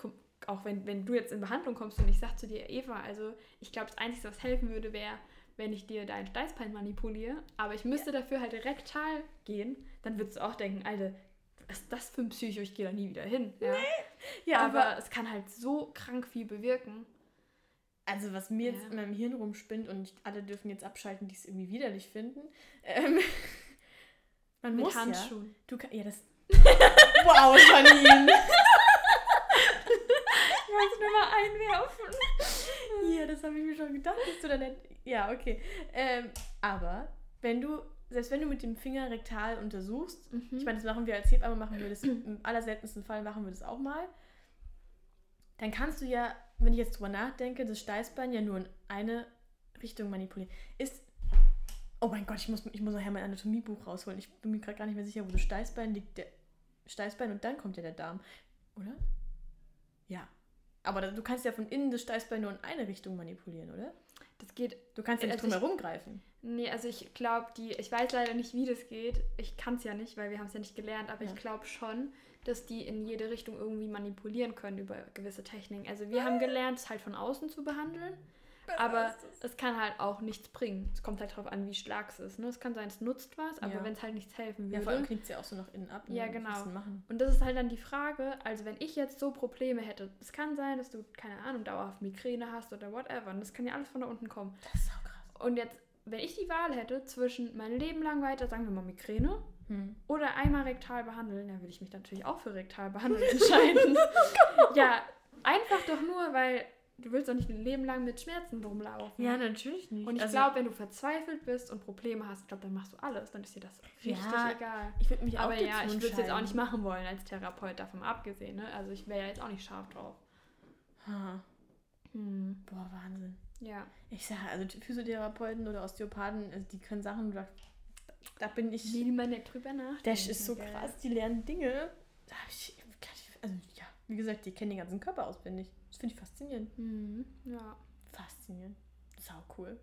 auch wenn, wenn du jetzt in Behandlung kommst und ich sage zu dir, Eva, also ich glaube, das Einzige, was helfen würde, wäre, wenn ich dir dein Steißbein manipuliere, aber ich müsste dafür halt rektal gehen, dann würdest du auch denken, Alter, was ist das für ein Psycho, ich gehe da nie wieder hin. Ja. Ja, aber, aber es kann halt so krank viel bewirken. Also was mir jetzt Ja. in meinem Hirn rumspinnt und nicht alle dürfen jetzt abschalten, die es irgendwie widerlich finden. Ähm, [LAUGHS] man Mit muss Handschuhen. ja. Du kann, ja das. [LAUGHS] wow, Janine. Ich wollte nur mal einwerfen. ja, das habe ich mir schon gedacht, dass du dann nicht. Ja, okay. Ähm, aber wenn du selbst wenn du mit dem Finger rektal untersuchst, Mhm. ich meine, das machen wir als Hebamme, machen wir das im allerseltensten Fall machen wir das auch mal. Dann kannst du ja, wenn ich jetzt drüber nachdenke, das Steißbein ja nur in eine Richtung manipulieren. Ist. Oh mein Gott, ich muss, ich muss nachher mein Anatomiebuch rausholen. Ich bin mir gerade gar nicht mehr sicher, wo das Steißbein liegt. Der Steißbein und dann kommt ja der Darm. Oder? Ja. Aber du kannst ja von innen das Steißbein nur in eine Richtung manipulieren, oder? Das geht. Du kannst ja nicht Also drum herum greifen. Nee, also ich glaube, die. Ich weiß leider nicht, wie das geht. Ich kann es ja nicht, weil wir haben es ja nicht gelernt, aber Ja. ich glaube schon, dass die in jede Richtung irgendwie manipulieren können über gewisse Techniken. Also wir haben gelernt, es halt von außen zu behandeln. Aber es kann halt auch nichts bringen. Es kommt halt darauf an, wie stark es ist. Ne? Es kann sein, es nutzt was, aber Ja. wenn es halt nichts helfen Ja, würde. vor allem knickt es ja auch so nach innen ab. ne? Ja, genau. Und das ist halt dann die Frage, also wenn ich jetzt so Probleme hätte, es kann sein, dass du, keine Ahnung, dauerhaft Migräne hast oder whatever. Und das kann ja alles von da unten kommen. Das ist auch krass. Und jetzt, wenn ich die Wahl hätte zwischen mein Leben lang weiter, sagen wir mal Migräne, Hm. oder einmal rektal behandeln, dann würde ich mich natürlich auch für rektal behandeln [LAUGHS] entscheiden. ja, einfach doch nur, weil du willst doch nicht ein Leben lang mit Schmerzen rumlaufen. Ja, natürlich nicht. Und ich Also, glaube, wenn du verzweifelt bist und Probleme hast, ich glaube, dann machst du alles. Dann ist dir das richtig Ja, egal. ich würde mich auch Aber ja, ich würde es jetzt auch nicht machen wollen als Therapeut, davon abgesehen. Ne? Also ich wäre ja jetzt auch nicht scharf drauf. Ha. Hm. Boah, Wahnsinn. Ja. Ich sage, also Physiotherapeuten oder Osteopathen, also die können Sachen, da, da bin ich. Will man nicht drüber nachdenken. Das ist so krass, die lernen Dinge. Da ich, also ja, wie gesagt, die kennen den ganzen Körper auswendig. Das finde ich faszinierend. Hm. Ja. Faszinierend. Sau cool.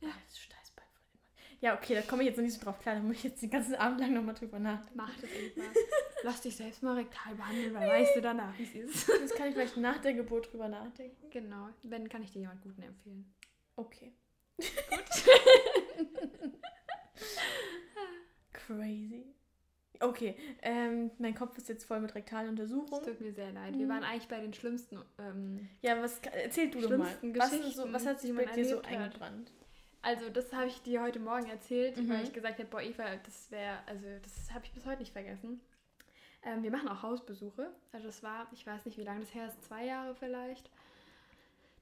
Ja. Das Steißbein von immer. Ja, okay, da komme ich jetzt noch nicht so drauf klar. Da muss ich jetzt den ganzen Abend lang nochmal drüber nachdenken. Mach das irgendwann. Lass dich selbst mal rektal behandeln, weil weißt du danach, wie es ist. [LAUGHS] Das kann ich vielleicht nach der Geburt drüber nachdenken. Genau. Wenn, kann ich dir jemand Guten empfehlen. Okay. [LAUGHS] Crazy. Okay, ähm, mein Kopf ist jetzt voll mit rektalen Es Untersuchungen. tut mir sehr leid. Wir Mhm. waren eigentlich bei den schlimmsten. Ähm, Ja, was erzähl du doch mal. Schlimmsten Was, so, Geschichten, was hat sich bei man dir so eingebrannt? also, das habe ich dir heute Morgen erzählt, Mhm. weil ich gesagt habe: Boah, Eva, das wäre, also, das habe ich bis heute nicht vergessen. Ähm, wir machen auch Hausbesuche. Also, das war, ich weiß nicht, wie lange das her ist, zwei Jahre vielleicht.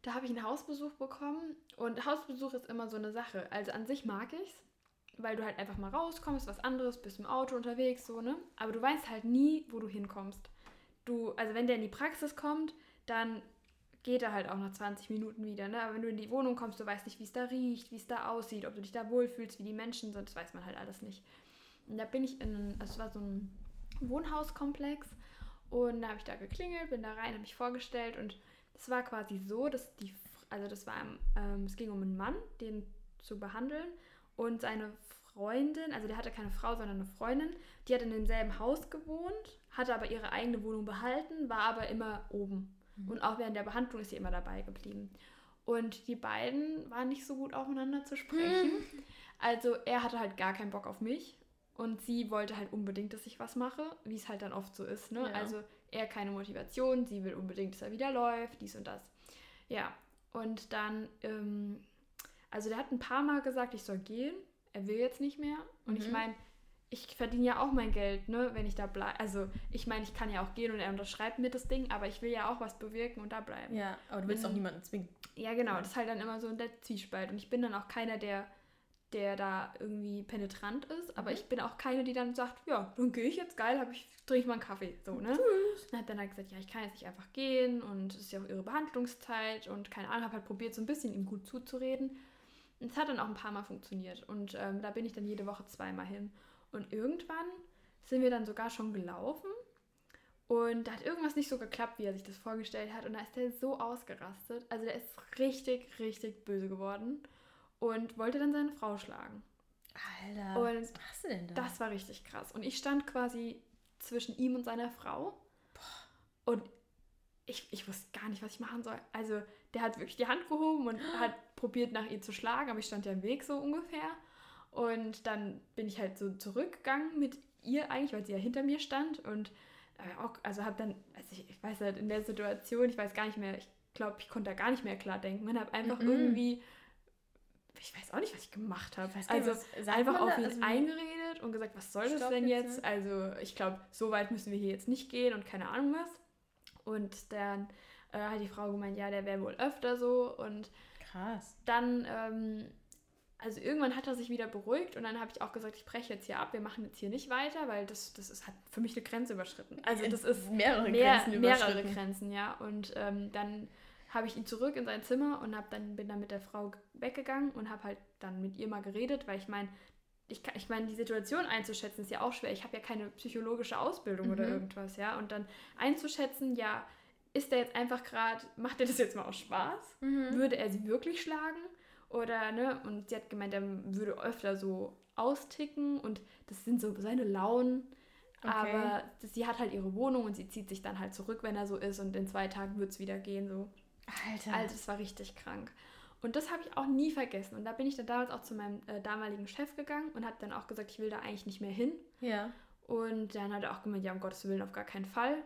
Da habe ich einen Hausbesuch bekommen und Hausbesuch ist immer so eine Sache. Also, an sich mag ich es, weil du halt einfach mal rauskommst, was anderes, bist im Auto unterwegs, so, ne? Aber du weißt halt nie, wo du hinkommst. Du, also wenn der in die Praxis kommt, dann geht er halt auch nach 20 Minuten wieder, ne? Aber wenn du in die Wohnung kommst, du weißt nicht, wie es da riecht, wie es da aussieht, ob du dich da wohlfühlst, wie die Menschen sind, das weiß man halt alles nicht. Und da bin ich in, also es war so ein Wohnhauskomplex und da habe ich da geklingelt, bin da rein, habe mich vorgestellt und es war quasi so, dass die, also das war, ähm, es ging um einen Mann, den zu behandeln und seine Freundin, also der hatte keine Frau, sondern eine Freundin, die hat in demselben Haus gewohnt, hatte aber ihre eigene Wohnung behalten, war aber immer oben. Und auch während der Behandlung ist sie immer dabei geblieben. Und die beiden waren nicht so gut aufeinander zu sprechen. Also er hatte halt gar keinen Bock auf mich und sie wollte halt unbedingt, dass ich was mache, wie es halt dann oft so ist. Ne? Ja. Also er keine Motivation, sie will unbedingt, dass er wieder läuft, dies und das. Ja, und dann, ähm, also der hat ein paar Mal gesagt, ich soll gehen. Er will jetzt nicht mehr. Und ich Mhm. meine, ich verdiene ja auch mein Geld, ne, wenn ich da bleibe. Also ich meine, ich kann ja auch gehen und er unterschreibt mir das Ding, aber ich will ja auch was bewirken und da bleiben. Ja, aber du willst Mhm. auch niemanden zwingen. Ja, genau. Ja. Das ist halt dann immer so ein Zwiespalt. Und ich bin dann auch keiner, der, der da irgendwie penetrant ist. Aber Mhm. ich bin auch keine, die dann sagt, ja, dann gehe ich jetzt, geil, hab ich, trinke ich mal einen Kaffee. So, ne? Dann hat dann halt gesagt, ja, ich kann jetzt nicht einfach gehen und es ist ja auch ihre Behandlungszeit und keine Ahnung, habe halt probiert, so ein bisschen ihm gut zuzureden. Und es hat dann auch ein paar Mal funktioniert. Und ähm, da bin ich dann jede Woche zweimal hin. Und irgendwann sind wir dann sogar schon gelaufen. Und da hat irgendwas nicht so geklappt, wie er sich das vorgestellt hat. Und da ist der so ausgerastet. Also der ist richtig, richtig böse geworden. Und wollte dann seine Frau schlagen. Alter, Und was machst du denn da? Das war richtig krass. Und ich stand quasi zwischen ihm und seiner Frau. Und ich, ich wusste gar nicht, was ich machen soll. Also, der hat wirklich die Hand gehoben und hat probiert, nach ihr zu schlagen, aber ich stand ja im Weg so ungefähr. Und dann bin ich halt so zurückgegangen mit ihr eigentlich, weil sie ja hinter mir stand. Und äh, auch, also habe dann, also ich, ich weiß halt in der Situation, ich weiß gar nicht mehr, ich glaube, ich konnte da gar nicht mehr klar denken. Und habe einfach Mhm. irgendwie, ich weiß auch nicht, was ich gemacht habe. Also was- einfach auf ihn also- eingeredet und gesagt, was soll das denn jetzt, jetzt? Also ich glaube, so weit müssen wir hier jetzt nicht gehen und keine Ahnung was. Und dann äh, hat die Frau gemeint, ja, der wäre wohl öfter so. Und Krass. dann, ähm, also irgendwann hat er sich wieder beruhigt und dann habe ich auch gesagt, ich breche jetzt hier ab, wir machen jetzt hier nicht weiter, weil das, das ist, hat für mich eine Grenze überschritten. Also das ist [LAUGHS] mehrere mehr, Grenzen mehrere überschritten. Grenzen, ja. Und ähm, dann habe ich ihn zurück in sein Zimmer und hab dann, bin dann mit der Frau weggegangen und habe halt dann mit ihr mal geredet, weil ich meine, ich, kann- ich meine, die Situation einzuschätzen ist ja auch schwer. Ich habe ja keine psychologische Ausbildung oder Mhm. irgendwas, ja. Und dann einzuschätzen, ja, ist der jetzt einfach gerade, macht er das jetzt mal aus Spaß? Mhm. Würde er sie wirklich schlagen? Oder, ne? Und sie hat gemeint, er würde öfter so austicken und das sind so seine Launen. Okay. Aber das- sie hat halt ihre Wohnung und sie zieht sich dann halt zurück, wenn er so ist und in zwei Tagen wird es wieder gehen. So. Alter. Also es war richtig krank. Und das habe ich auch nie vergessen. Und da bin ich dann damals auch zu meinem äh, damaligen Chef gegangen und habe dann auch gesagt, ich will da eigentlich nicht mehr hin. ja. Und dann hat er auch gemeint, ja, um Gottes Willen, auf gar keinen Fall.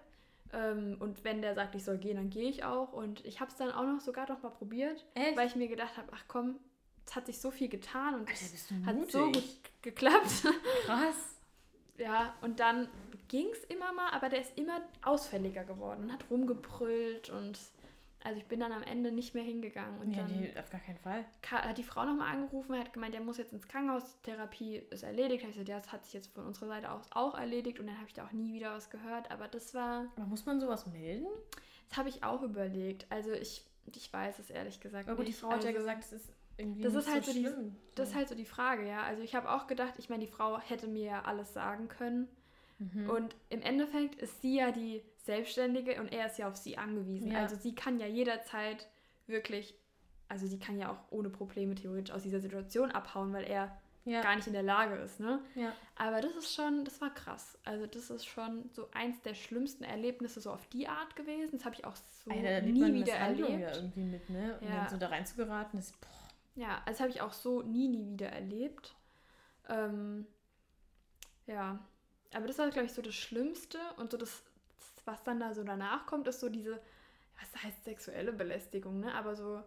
Ähm, und wenn der sagt, ich soll gehen, dann gehe ich auch. Und ich habe es dann auch noch sogar noch mal probiert, Echt? weil ich mir gedacht habe, ach komm, es hat sich so viel getan und Alter, es hat so gut geklappt. [LAUGHS] Krass. Ja, und dann ging es immer mal, aber der ist immer ausfälliger geworden und hat rumgebrüllt und also ich bin dann am Ende nicht mehr hingegangen. Und Ja, dann nee, auf gar keinen Fall. hat die Frau nochmal angerufen, hat gemeint, der muss jetzt ins Krankenhaus, Therapie ist erledigt. Hab ich gesagt, ja, das hat sich jetzt von unserer Seite aus auch erledigt und dann habe ich da auch nie wieder was gehört. Aber das war, Aber muss man sowas melden? das habe ich auch überlegt. Also ich, ich weiß es ehrlich gesagt Aber gut, die. Frau hat ja Also- gesagt, es ist irgendwie Das nicht ist halt so so die- schlimm. Das ist halt so die Frage, ja. Also ich habe auch gedacht, ich meine, die Frau hätte mir ja alles sagen können. Mhm. Und im Endeffekt ist sie ja die Selbstständige und er ist ja auf sie angewiesen. Ja. Also sie kann ja jederzeit wirklich, also sie kann ja auch ohne Probleme theoretisch aus dieser Situation abhauen, weil er ja. gar nicht in der Lage ist, ne? ja. Aber das ist schon, das war krass. Also das ist schon so eins der schlimmsten Erlebnisse so auf die Art gewesen. Das habe ich auch so Alter, nie man wieder erlebt. ja irgendwie mit, ne? Und Ja. dann so da reinzugeraten, ist, boah. Ja, also habe ich auch so nie, nie wieder erlebt. Ähm, ja, aber das war, glaube ich, so das Schlimmste. Und so das, was dann da so danach kommt, ist so diese, was heißt sexuelle Belästigung, ne? Aber so,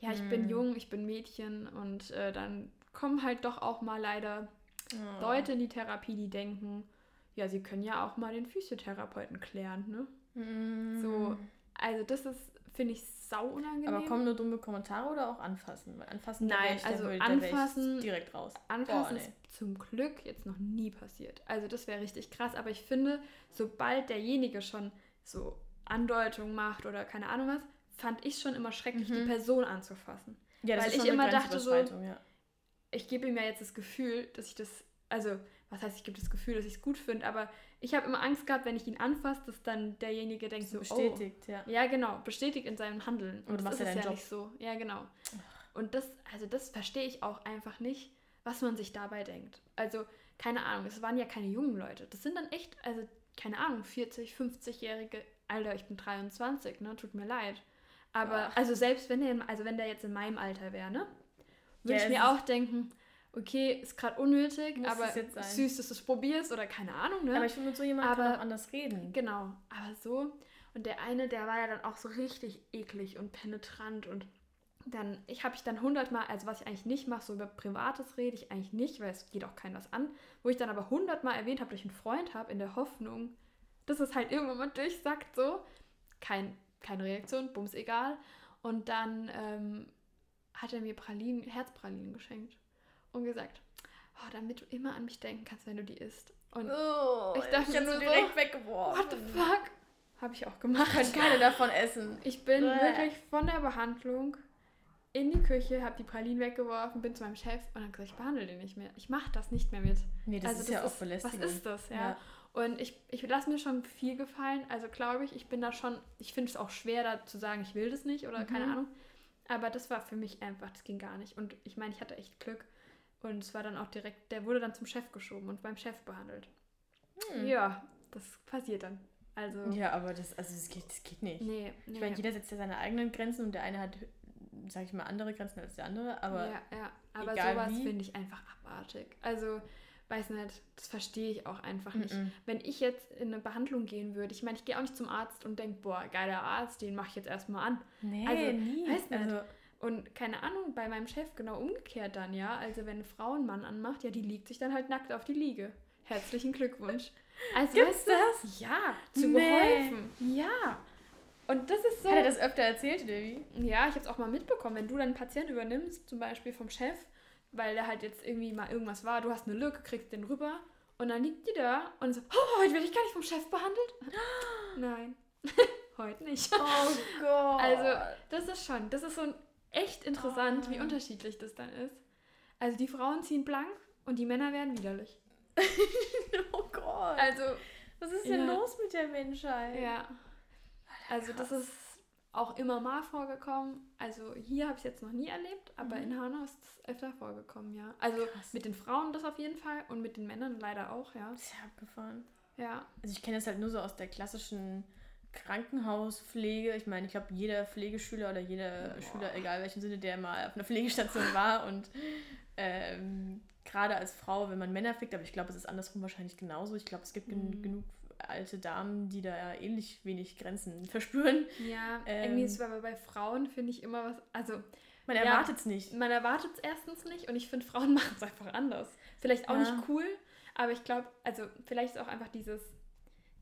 ja, ich bin Hm. jung, ich bin Mädchen und äh, dann kommen halt doch auch mal leider Oh. Leute in die Therapie, die denken, ja, sie können ja auch mal den Physiotherapeuten klären, ne? Mhm. So, also das ist, finde ich, sau unangenehm. Aber kommen nur dumme Kommentare oder auch anfassen? Weil anfassen, Nein, ich, also ich anfassen- direkt raus. Anfassen Boah, nee. ist zum Glück jetzt noch nie passiert. Also das wäre richtig krass. Aber ich finde, sobald derjenige schon so Andeutungen macht oder keine Ahnung was, fand ich schon immer schrecklich, Mhm. die Person anzufassen. Ja, das weil ist ich immer dachte so- ja. Ich gebe ihm ja jetzt das Gefühl, dass ich das, also was heißt, ich gebe das Gefühl, dass ich es gut finde, aber ich habe immer Angst gehabt, wenn ich ihn anfasse, dass dann derjenige denkt so, bestätigt, ja. oh, ja genau, bestätigt in seinem Handeln. Und machst das ja ist ja deinen nicht so. Ja, genau. Und das, also das verstehe ich auch einfach nicht, was man sich dabei denkt. Also, keine Ahnung, es waren ja keine jungen Leute. Das sind dann echt, also, keine Ahnung, 40, 50-jährige, Alter, ich bin 23, ne? Tut mir leid. Aber, Ja. also selbst wenn der, also wenn der jetzt in meinem Alter wäre, ne? Würde Ja, ich mir auch denken, okay, ist gerade unnötig, Muss aber es jetzt sein? süß, dass du es probierst oder keine Ahnung, ne? Aber ich finde, mit so jemandem auch anders reden. Genau, aber so. Und der eine, der war ja dann auch so richtig eklig und penetrant und dann, ich habe ich dann hundertmal, also was ich eigentlich nicht mache, so über Privates rede ich eigentlich nicht, weil es geht auch keinem was an, wo ich dann aber hundertmal erwähnt habe, dass ich einen Freund habe, in der Hoffnung, dass es halt irgendwann mal durchsackt, so. Kein, keine Reaktion, bums egal. Und dann ähm, hat er mir Pralinen, Herzpralinen geschenkt und gesagt, oh, damit du immer an mich denken kannst, wenn du die isst. Und Oh, Ich dachte hätte nur so, direkt weggeworfen. what the fuck? Habe ich auch gemacht. Können keine davon essen. Ich bin Bäh. wirklich von der Behandlung in die Küche, habe die Pralinen weggeworfen, bin zu meinem Chef und habe gesagt, ich behandle den nicht mehr. Ich mache das nicht mehr mit. Nee, das also ist ja auch belästigend. Was ist das, ja? Ja. Und ich, ich lasse mir schon viel gefallen. Also glaube ich, ich bin da schon, ich finde es auch schwer, da zu sagen, ich will das nicht oder mhm. keine Ahnung. Aber das war für mich einfach, das ging gar nicht. Und ich meine, ich hatte echt Glück. Und es war dann auch direkt, der wurde dann zum Chef geschoben und beim Chef behandelt. Hm. Ja, das passiert dann. Also, ja, aber das, also das, geht, das geht nicht. Nee, nee. Ich meine, jeder setzt ja seine eigenen Grenzen und der eine hat, sag ich mal, andere Grenzen als der andere. Aber ja, ja. aber sowas finde ich einfach abartig. Also, weiß nicht, das verstehe ich auch einfach nicht. Mm -mm. Wenn ich jetzt in eine Behandlung gehen würde, ich meine, ich gehe auch nicht zum Arzt und denke, boah, geiler Arzt, den mache ich jetzt erstmal an. Nee, also, nie. Weiß nicht. Also, und keine Ahnung, bei meinem Chef genau umgekehrt dann, ja. Also wenn eine Frau einen Mann anmacht, ja, die liegt sich dann halt nackt auf die Liege. Herzlichen Glückwunsch. [LAUGHS] Also, Gibt's weißt du, das? Ja, zu nee. geholfen. Ja. Und das ist so. Hat er das öfter erzählt, oder wie? Ja, ich habe es auch mal mitbekommen. Wenn du dann einen Patienten übernimmst, zum Beispiel vom Chef, weil da halt jetzt irgendwie mal irgendwas war, du hast eine Lücke, kriegst den rüber und dann liegt die da und so, oh, heute werde ich gar nicht vom Chef behandelt. [GASPS] Nein, [LAUGHS] heute nicht. Oh Gott. Also, das ist schon, das ist so echt interessant, oh. wie unterschiedlich das dann ist. Also, die Frauen ziehen blank und die Männer werden widerlich. [LAUGHS] oh Gott. Also, was ist denn ja. los mit der Menschheit? Ja. Also, das ist auch immer mal vorgekommen. Also hier habe ich es jetzt noch nie erlebt, aber mhm. in Hanau ist es öfter vorgekommen, ja. Also Krass. mit den Frauen das auf jeden Fall und mit den Männern leider auch, ja. Sehr abgefahren. Ja. Also ich kenne das halt nur so aus der klassischen Krankenhauspflege. Ich meine, ich glaube, jeder Pflegeschüler oder jeder Boah. Schüler, egal welchem Sinne, der mal auf einer Pflegestation [LAUGHS] war und ähm, gerade als Frau, wenn man Männer fickt, aber ich glaube, es ist andersrum wahrscheinlich genauso. Ich glaube, es gibt mhm. genug alte Damen, die da ja ähnlich wenig Grenzen verspüren. Ja, ähm, irgendwie ist es aber bei Frauen, finde ich, immer was. Also. Man ja, erwartet es nicht. Man erwartet es erstens nicht und ich finde, Frauen [LAUGHS] machen es einfach anders. Vielleicht auch ja. nicht cool, aber ich glaube, also vielleicht ist auch einfach dieses,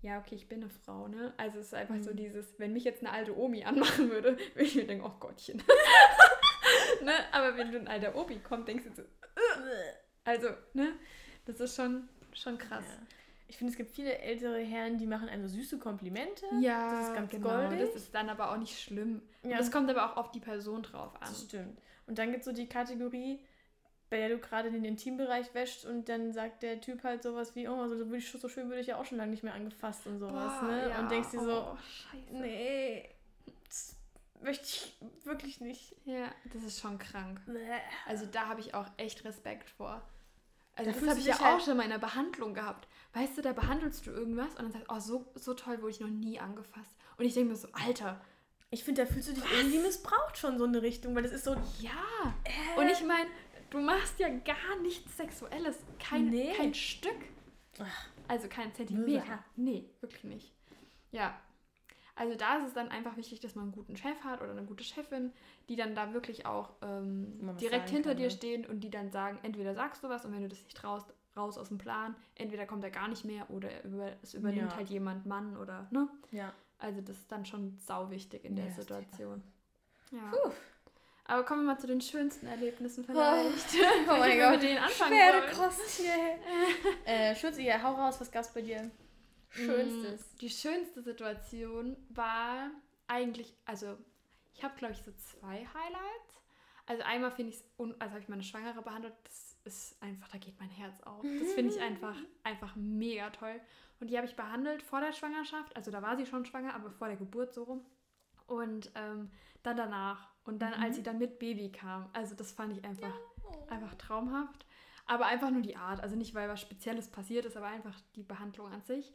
ja, okay, ich bin eine Frau, ne? Also es ist einfach mhm. so dieses, wenn mich jetzt eine alte Omi anmachen würde, [LAUGHS] würde ich mir denken, oh Gottchen. [LAUGHS] ne? Aber wenn du ein alter Omi kommt, denkst du so, also, ne? Das ist schon, schon krass. Ja. Ich finde, es gibt viele ältere Herren, die machen einem so süße Komplimente. Ja, das ist ganz genau. goldig. Das ist dann aber auch nicht schlimm. Ja. das kommt aber auch auf die Person drauf an. Das stimmt. Und dann gibt es so die Kategorie, bei der du gerade den Intimbereich wäscht und dann sagt der Typ halt sowas wie, oh, so, so schön würde ich ja auch schon lange nicht mehr angefasst und sowas, Boah, ne? Ja. Und denkst dir so, oh, nee, das möchte ich wirklich nicht. Ja, das ist schon krank. Also da habe ich auch echt Respekt vor. Also da das habe ich ja halt auch schon mal in der Behandlung gehabt weißt du, da behandelst du irgendwas und dann sagst du, oh, so, so toll wurde ich noch nie angefasst. Und ich denke mir so, Alter. Ich finde, da fühlst du dich was? irgendwie missbraucht schon so eine Richtung, weil das ist so. Ja. Äh. Und ich meine, du machst ja gar nichts Sexuelles. Kein, nee. kein Stück. Also kein Zentimeter. Nee, wirklich nicht. Ja. Also da ist es dann einfach wichtig, dass man einen guten Chef hat oder eine gute Chefin, die dann da wirklich auch ähm, direkt hinter kann, dir ne? stehen und die dann sagen, entweder sagst du was und wenn du das nicht traust, raus aus dem Plan. Entweder kommt er gar nicht mehr oder es übernimmt ja. halt jemand Mann oder, ne? Ja. Also das ist dann schon sau wichtig in der ja, Situation. Ja. Puh. Aber kommen wir mal zu den schönsten Erlebnissen oh. vielleicht. Oh, [LAUGHS] oh mein Gott, den Anfang Schwere Kost hier. [LAUGHS] äh, Schulze, ja, hau raus, was gab's bei dir? Schönstes. Mm, die schönste Situation war eigentlich, also ich habe glaube ich so zwei Highlights. Also einmal finde ich es, also habe ich meine Schwangere behandelt, das ist einfach, da geht mein Herz auf. Das finde ich einfach, [LAUGHS] einfach mega toll. Und die habe ich behandelt vor der Schwangerschaft, also da war sie schon schwanger, aber vor der Geburt so rum. Und ähm, dann danach und dann, mhm. als sie dann mit Baby kam. Also das fand ich einfach, ja. einfach traumhaft. Aber einfach nur die Art, also nicht, weil was Spezielles passiert ist, aber einfach die Behandlung an sich.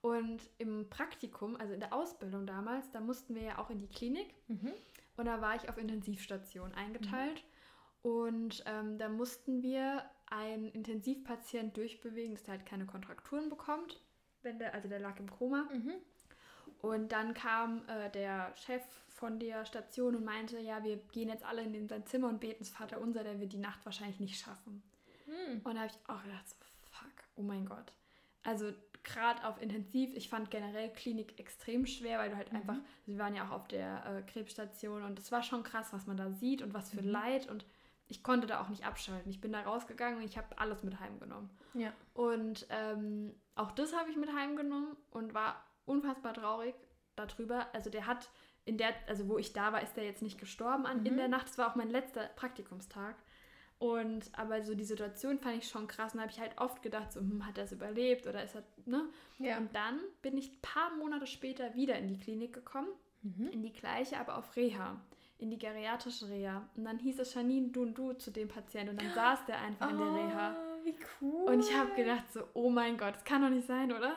Und im Praktikum, also in der Ausbildung damals, da mussten wir ja auch in die Klinik. Mhm. Und da war ich auf Intensivstation eingeteilt. Mhm. Und ähm, da mussten wir einen Intensivpatient durchbewegen, dass der halt keine Kontrakturen bekommt. Wenn der, also der lag im Koma. Mhm. Und dann kam äh, der Chef von der Station und meinte, ja, wir gehen jetzt alle in sein Zimmer und beten das Vater unser, der wird die Nacht wahrscheinlich nicht schaffen. Mhm. Und da habe ich auch gedacht, so, fuck, oh mein Gott. Also gerade auf Intensiv, ich fand generell Klinik extrem schwer, weil du halt mhm. einfach, wir waren ja auch auf der äh, Krebsstation und es war schon krass, was man da sieht und was für mhm. Leid und ich konnte da auch nicht abschalten. Ich bin da rausgegangen und ich habe alles mit heimgenommen. Ja. Und ähm, auch das habe ich mit heimgenommen und war unfassbar traurig darüber. Also der hat in der, also wo ich da war, ist der jetzt nicht gestorben an, mhm. in der Nacht. Das war auch mein letzter Praktikumstag. Und aber so die Situation fand ich schon krass. Und da habe ich halt oft gedacht, so, hm, hat er es überlebt oder ist er, ne? Ja. Und dann bin ich ein paar Monate später wieder in die Klinik gekommen, Mhm. in die gleiche, aber auf Reha, in die geriatrische Reha. Und dann hieß es Janine, du und du zu dem Patienten. Und dann saß der einfach in der Reha. Oh, wie cool. Und ich habe gedacht so, oh mein Gott, das kann doch nicht sein, oder?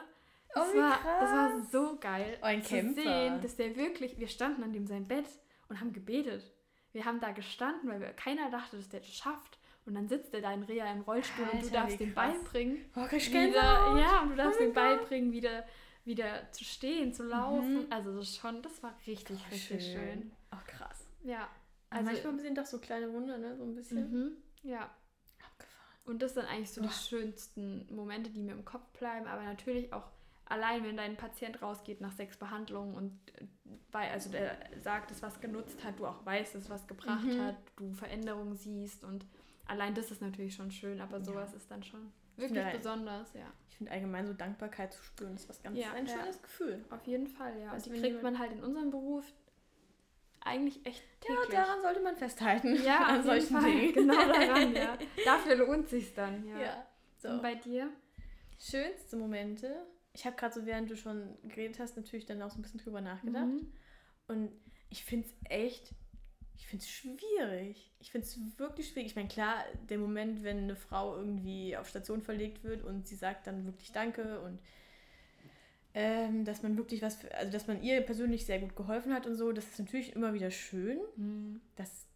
Das, Oh, war, das war so geil Oh, ein zu Kämpfer. sehen, dass der wirklich, wir standen an dem sein Bett und haben gebetet. Wir haben da gestanden, weil wir, keiner dachte, dass der das schafft. Und dann sitzt er da in Reha im Rollstuhl und du Alter, darfst krass. beibringen, Oh, ich wieder, ja, und du darfst Oh Gott. beibringen, wieder, wieder zu stehen, zu laufen. Mhm. Also das schon, das war richtig, Oh, richtig schön. Oh, krass. Ja. Also Also, manchmal sind doch so kleine Wunder, ne? So ein bisschen. mhm, ja. Abgefahren. Und das sind eigentlich so die schönsten Momente, die mir im Kopf bleiben, aber natürlich auch allein, wenn dein Patient rausgeht nach sechs Behandlungen und äh, bei, also der sagt, dass was genutzt hat, du auch weißt, dass was gebracht Mhm. hat, du Veränderungen siehst und allein das ist natürlich schon schön, aber sowas ist dann schon wirklich Ja. besonders, ja. Ich finde allgemein so Dankbarkeit zu spüren, ist was ganz Ja, ein ja. schönes Gefühl. Auf jeden Fall, ja. Also und die kriegt man halt in unserem Beruf eigentlich echt Ja, täglich. daran sollte man festhalten. Ja, [LAUGHS] an solchen Fall. Dingen. Genau daran, ja. [LAUGHS] Dafür lohnt sich dann, ja. Ja. So. Und bei dir? Schönste Momente. Ich habe gerade so, während du schon geredet hast, natürlich dann auch so ein bisschen drüber nachgedacht. Mhm. Und ich finde es echt, ich finde es schwierig. Ich finde es wirklich schwierig. Ich meine, klar, der Moment, wenn eine Frau irgendwie auf Station verlegt wird und sie sagt dann wirklich Danke und ähm, dass man wirklich was, für, also dass man ihr persönlich sehr gut geholfen hat und so, das ist natürlich immer wieder schön. Mhm. Das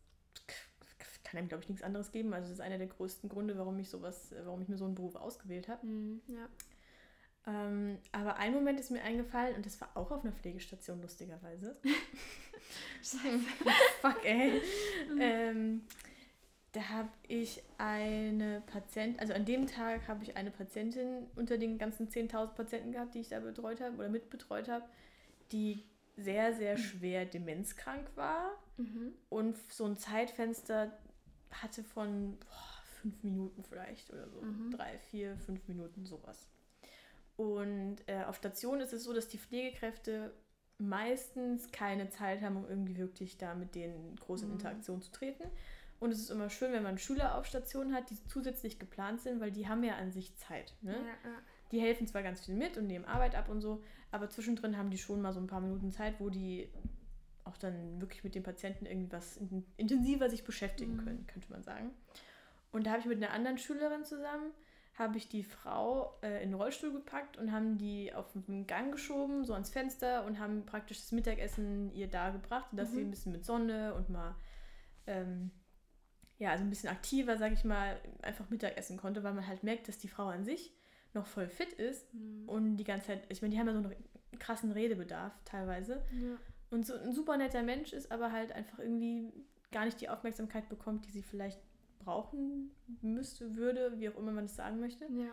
kann einem, glaube ich, nichts anderes geben. Also das ist einer der größten Gründe, warum ich sowas, warum ich mir so einen Beruf ausgewählt habe. Mhm. Ja. Ähm, aber ein Moment ist mir eingefallen und das war auch auf einer Pflegestation, lustigerweise. [LAUGHS] [LAUGHS] Fuck, ey. ähm, da habe ich eine Patientin, also an dem Tag habe ich eine Patientin unter den ganzen 10.000 Patienten gehabt, die ich da betreut habe oder mitbetreut habe, die sehr, sehr schwer demenzkrank war Mhm. und so ein Zeitfenster hatte von boah, fünf Minuten vielleicht oder so. Mhm. Drei, vier, fünf Minuten, sowas. Und äh, auf Station ist es so, dass die Pflegekräfte meistens keine Zeit haben, um irgendwie wirklich da mit denen groß in Mhm. Interaktion zu treten. Und es ist immer schön, wenn man Schüler auf Station hat, die zusätzlich geplant sind, weil die haben ja an sich Zeit. Ne? Ja, ja. Die helfen zwar ganz viel mit und nehmen Arbeit ab und so, aber zwischendrin haben die schon mal so ein paar Minuten Zeit, wo die auch dann wirklich mit dem Patienten irgendwie was in- intensiver sich beschäftigen Mhm. können, könnte man sagen. Und da habe ich mit einer anderen Schülerin zusammen, habe ich die Frau äh, in den Rollstuhl gepackt und haben die auf den Gang geschoben, so ans Fenster und haben praktisch das Mittagessen ihr da gebracht, dass sie Mhm. ein bisschen mit Sonne und mal ähm, ja, also ein bisschen aktiver, sage ich mal, einfach Mittagessen konnte, weil man halt merkt, dass die Frau an sich noch voll fit ist Mhm. und die ganze Zeit, ich meine, die haben ja so einen krassen Redebedarf teilweise ja. und so ein super netter Mensch ist, aber halt einfach irgendwie gar nicht die Aufmerksamkeit bekommt, die sie vielleicht brauchen müsste, würde, wie auch immer man das sagen möchte. ja.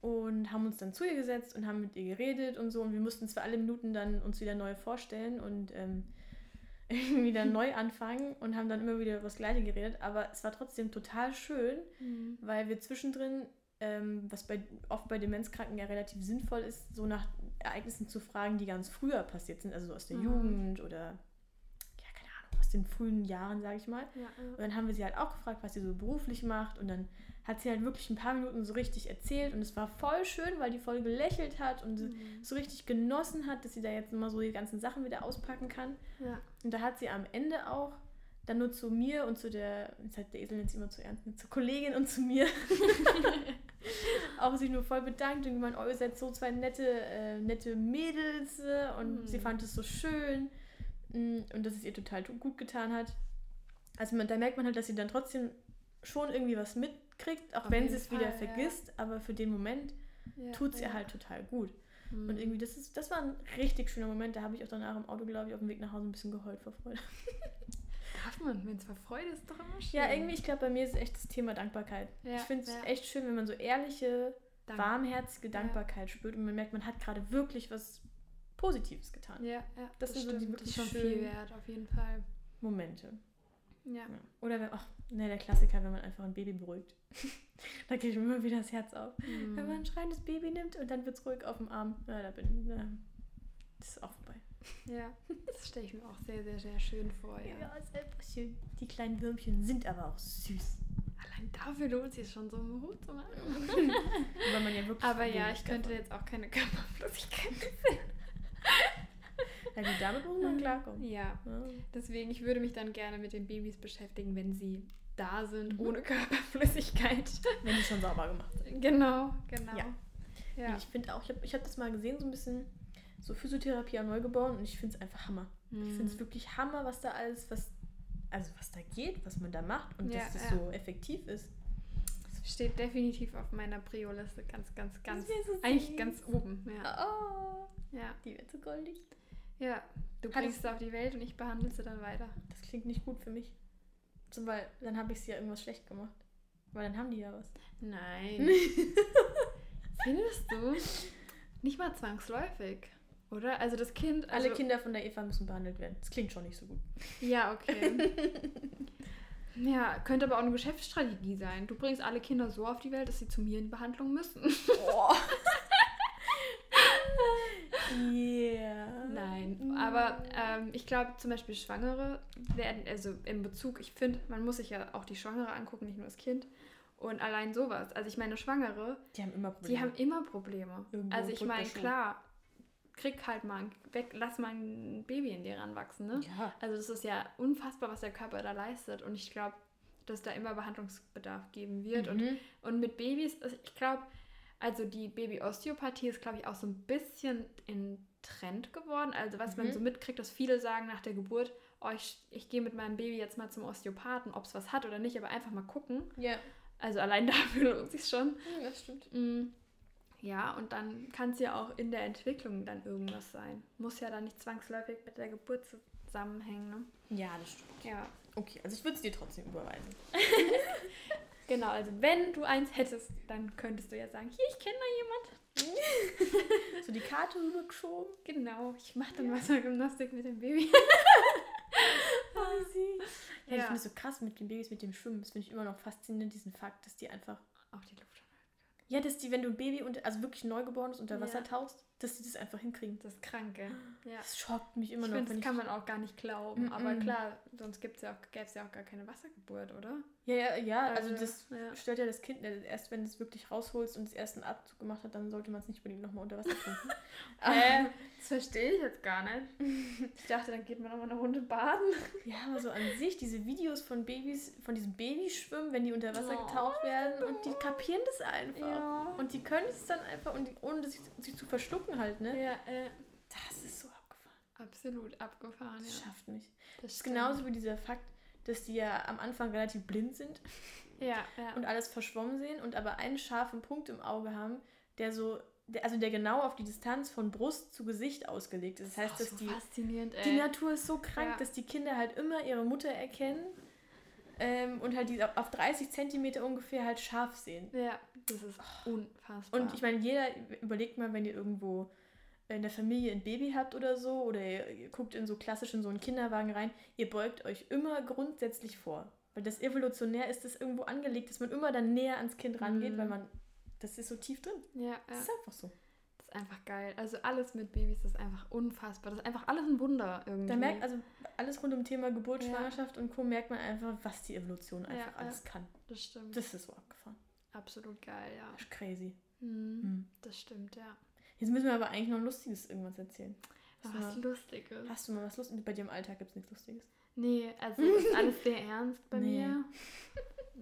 Und haben uns dann zu ihr gesetzt und haben mit ihr geredet und so. Und wir mussten zwar alle Minuten dann uns wieder neu vorstellen und ähm, [LAUGHS] irgendwie dann neu anfangen und haben dann immer wieder über das Gleiche geredet. Aber es war trotzdem total schön, Mhm. weil wir zwischendrin, ähm, was bei, oft bei Demenzkranken ja relativ sinnvoll ist, so nach Ereignissen zu fragen, die ganz früher passiert sind, also so aus der Mhm. Jugend oder, aus den frühen Jahren, sage ich mal. Ja, Und dann haben wir sie halt auch gefragt, was sie so beruflich macht. Und dann hat sie halt wirklich ein paar Minuten so richtig erzählt. Und es war voll schön, weil die voll gelächelt hat und ja. sie so richtig genossen hat, dass sie da jetzt immer so die ganzen Sachen wieder auspacken kann. ja. Und da hat sie am Ende auch dann nur zu mir und zu der, jetzt hat der Esel jetzt immer zu ernst, zur Kollegin und zu mir [LAUGHS] auch sich nur voll bedankt und gemeint, oh, ihr seid so zwei nette, äh, nette Mädels äh, und Mhm. sie fand es so schön und dass es ihr total gut getan hat. Also man, da merkt man halt, dass sie dann trotzdem schon irgendwie was mitkriegt, auch Auf wenn sie es wieder Fall, ja. vergisst, aber für den Moment ja. tut es ja. ihr halt total gut. Mhm. Und irgendwie, das ist, das war ein richtig schöner Moment. Da habe ich auch danach im Auto, glaube ich, auf dem Weg nach Hause ein bisschen geheult vor Freude. [LAUGHS] Darf man, wenn es vor Freude ist, doch immer schön. Ja, irgendwie, ich glaube, bei mir ist echt das Thema Dankbarkeit. Ja, ich finde es echt schön, wenn man so ehrliche, Dank. warmherzige. Dankbarkeit spürt und man merkt, man hat gerade wirklich was Positives getan. Ja, ja. Das sind so die stimmt. wirklich das ist schon viel wert, auf jeden Fall. Momente. Ja. Ja. Oder wenn, ach, ne, der Klassiker, wenn man einfach ein Baby beruhigt. [LAUGHS] da geht mir immer wieder das Herz auf. Mhm. Wenn man ein schreiendes Baby nimmt und dann wird es ruhig auf dem Arm. Na, da bin na, das ist auch vorbei. Ja, das stelle ich mir auch sehr, sehr, sehr schön vor. Ja. ist einfach schön. Die kleinen Würmchen sind aber auch süß. Allein dafür lohnt sich schon so einen Hut zu machen. [LAUGHS] Weil man ja wirklich Aber ja, ich könnte davon- jetzt auch keine Körperflüssigkeit [LAUGHS] [LAUGHS] gut, damit muss man klarkommen. Ja, Ja. deswegen, ich würde mich dann gerne mit den Babys beschäftigen, wenn sie da sind, Mhm. ohne Körperflüssigkeit. [LAUGHS] Wenn die schon sauber gemacht sind. Genau, genau. Ja. Ja. Ich finde auch, ich habe ich hab das mal gesehen, so ein bisschen so Physiotherapie an Neugeboren und ich finde es einfach Hammer. Ich finde es Mhm. wirklich Hammer, was da alles, was, also was da geht, was man da macht und Ja, dass das ja. so effektiv ist. Steht definitiv auf meiner Prio-Liste ganz, ganz, ganz, so eigentlich ganz oben. Ja, Oh, ja. die wird so goldig. ja. Du bringst sie auf die Welt und ich behandle sie dann weiter. Das klingt nicht gut für mich. Zum Beispiel, dann habe ich sie ja irgendwas schlecht gemacht. Weil dann haben die ja was. Nein. [LAUGHS] Findest du? Nicht mal zwangsläufig, oder? Also das Kind. Also, Alle Kinder von der Eva müssen behandelt werden. Das klingt schon nicht so gut. Ja, okay. [LAUGHS] ja, könnte aber auch eine Geschäftsstrategie sein. Du bringst alle Kinder so auf die Welt, dass sie zu mir in Behandlung müssen. Oh. [LAUGHS] yeah. Nein, aber ähm, ich glaube zum Beispiel Schwangere werden, also in Bezug, ich finde, man muss sich ja auch die Schwangere angucken, nicht nur das Kind. Und allein sowas. Also ich meine, Schwangere, Die haben immer Probleme. die haben immer Probleme. Irgendwo also ich meine, klar, krieg halt mal, weg, lass mal ein Baby in dir ranwachsen, ne? Ja. Also das ist ja unfassbar, was der Körper da leistet. Und ich glaube, dass da immer Behandlungsbedarf geben wird. Und, Mhm. und mit Babys, also ich glaube, also die Babyosteopathie ist, glaube ich, auch so ein bisschen in Trend geworden. Also was man Mhm. so mitkriegt, dass viele sagen nach der Geburt, oh, ich, ich gehe mit meinem Baby jetzt mal zum Osteopathen, ob es was hat oder nicht, aber einfach mal gucken. Ja. Also allein [LAUGHS] dafür lohnt sich schon. Hm, Das stimmt. Mm, Ja, und dann kann es ja auch in der Entwicklung dann irgendwas sein. Muss ja dann nicht zwangsläufig mit der Geburt zusammenhängen. Ne? Ja, das stimmt. Ja. Okay, also ich würde es dir trotzdem überweisen. [LAUGHS] Genau, also wenn du eins hättest, dann könntest du ja sagen, hier, ich kenne da jemand. So die Karte rübergeschoben. Genau, ich mache dann Wassergymnastik mit dem Baby. [LAUGHS] Oh, süß. Ja, ich Ja. finde es so krass mit den Babys, mit dem Schwimmen. Das finde ich immer noch faszinierend, diesen Fakt, dass die einfach. Auch die Luft. Ja, dass die, wenn du ein Baby, unter, also wirklich Neugeborenes unter Wasser Ja. tauchst, dass die das einfach hinkriegen. Das ist krank, gell? Ja. Das schockt mich immer Ich noch. wenn das kann man auch gar nicht glauben. Mm-mm. Aber klar, sonst gibt's ja auch, gäbe es ja auch gar keine Wassergeburt, oder? Ja, ja, ja, also, Also, das ja. stört ja das Kind. äh, Erst wenn du es wirklich rausholst und das ersten Abzug gemacht hat, dann sollte man es nicht unbedingt nochmal unter Wasser trinken. Hä? [LAUGHS] Das verstehe ich jetzt gar nicht. [LAUGHS] Ich dachte, dann geht man nochmal eine Runde baden. Ja, aber so an sich, diese Videos von Babys, von diesem Babyschwimmen, wenn die unter Wasser Oh. getaucht werden und die kapieren das einfach. Ja. Und die können es dann einfach, und die, ohne sich, sich zu verschlucken halt, ne? Ja, äh, Das ist so abgefahren. absolut abgefahren, Das ja. schafft mich. Das Das ist genauso wie dieser Fakt, dass die ja am Anfang relativ blind sind Ja, ja. und alles verschwommen sehen und aber einen scharfen Punkt im Auge haben, der so, der, also der genau auf die Distanz von Brust zu Gesicht ausgelegt ist. Das heißt, Auch dass so die, faszinierend, ey. die Natur ist so krank, Ja. dass die Kinder halt immer ihre Mutter erkennen ähm, und halt die auf- auf 30 Zentimeter ungefähr halt scharf sehen. Ja, das ist unfassbar. Und ich meine, jeder überlegt mal, wenn ihr irgendwo in der Familie ein Baby habt oder so, oder ihr, guckt in so klassisch in so einen Kinderwagen rein, ihr beugt euch immer grundsätzlich vor. Weil das evolutionär ist das irgendwo angelegt, dass man immer dann näher ans Kind rangeht, Mhm. weil man, das ist so tief drin. ja, Das ja, ist einfach so. das ist einfach geil. Also alles mit Babys ist einfach unfassbar. Das ist einfach alles ein Wunder irgendwie. Da merkt also alles rund um Thema Geburt, Ja. Schwangerschaft und Co. merkt man einfach, was die Evolution einfach ja. alles kann. das stimmt. Das ist so abgefahren. Absolut geil, ja. Das ist crazy. Mhm. Mhm. Das stimmt, ja. Jetzt müssen wir aber eigentlich noch Lustiges irgendwas erzählen. Hast, Was mal, Lustiges. hast du mal was Lustiges? Bei dir im Alltag gibt es nichts Lustiges. Nee, also [LAUGHS] ist alles sehr ernst bei Nee. mir.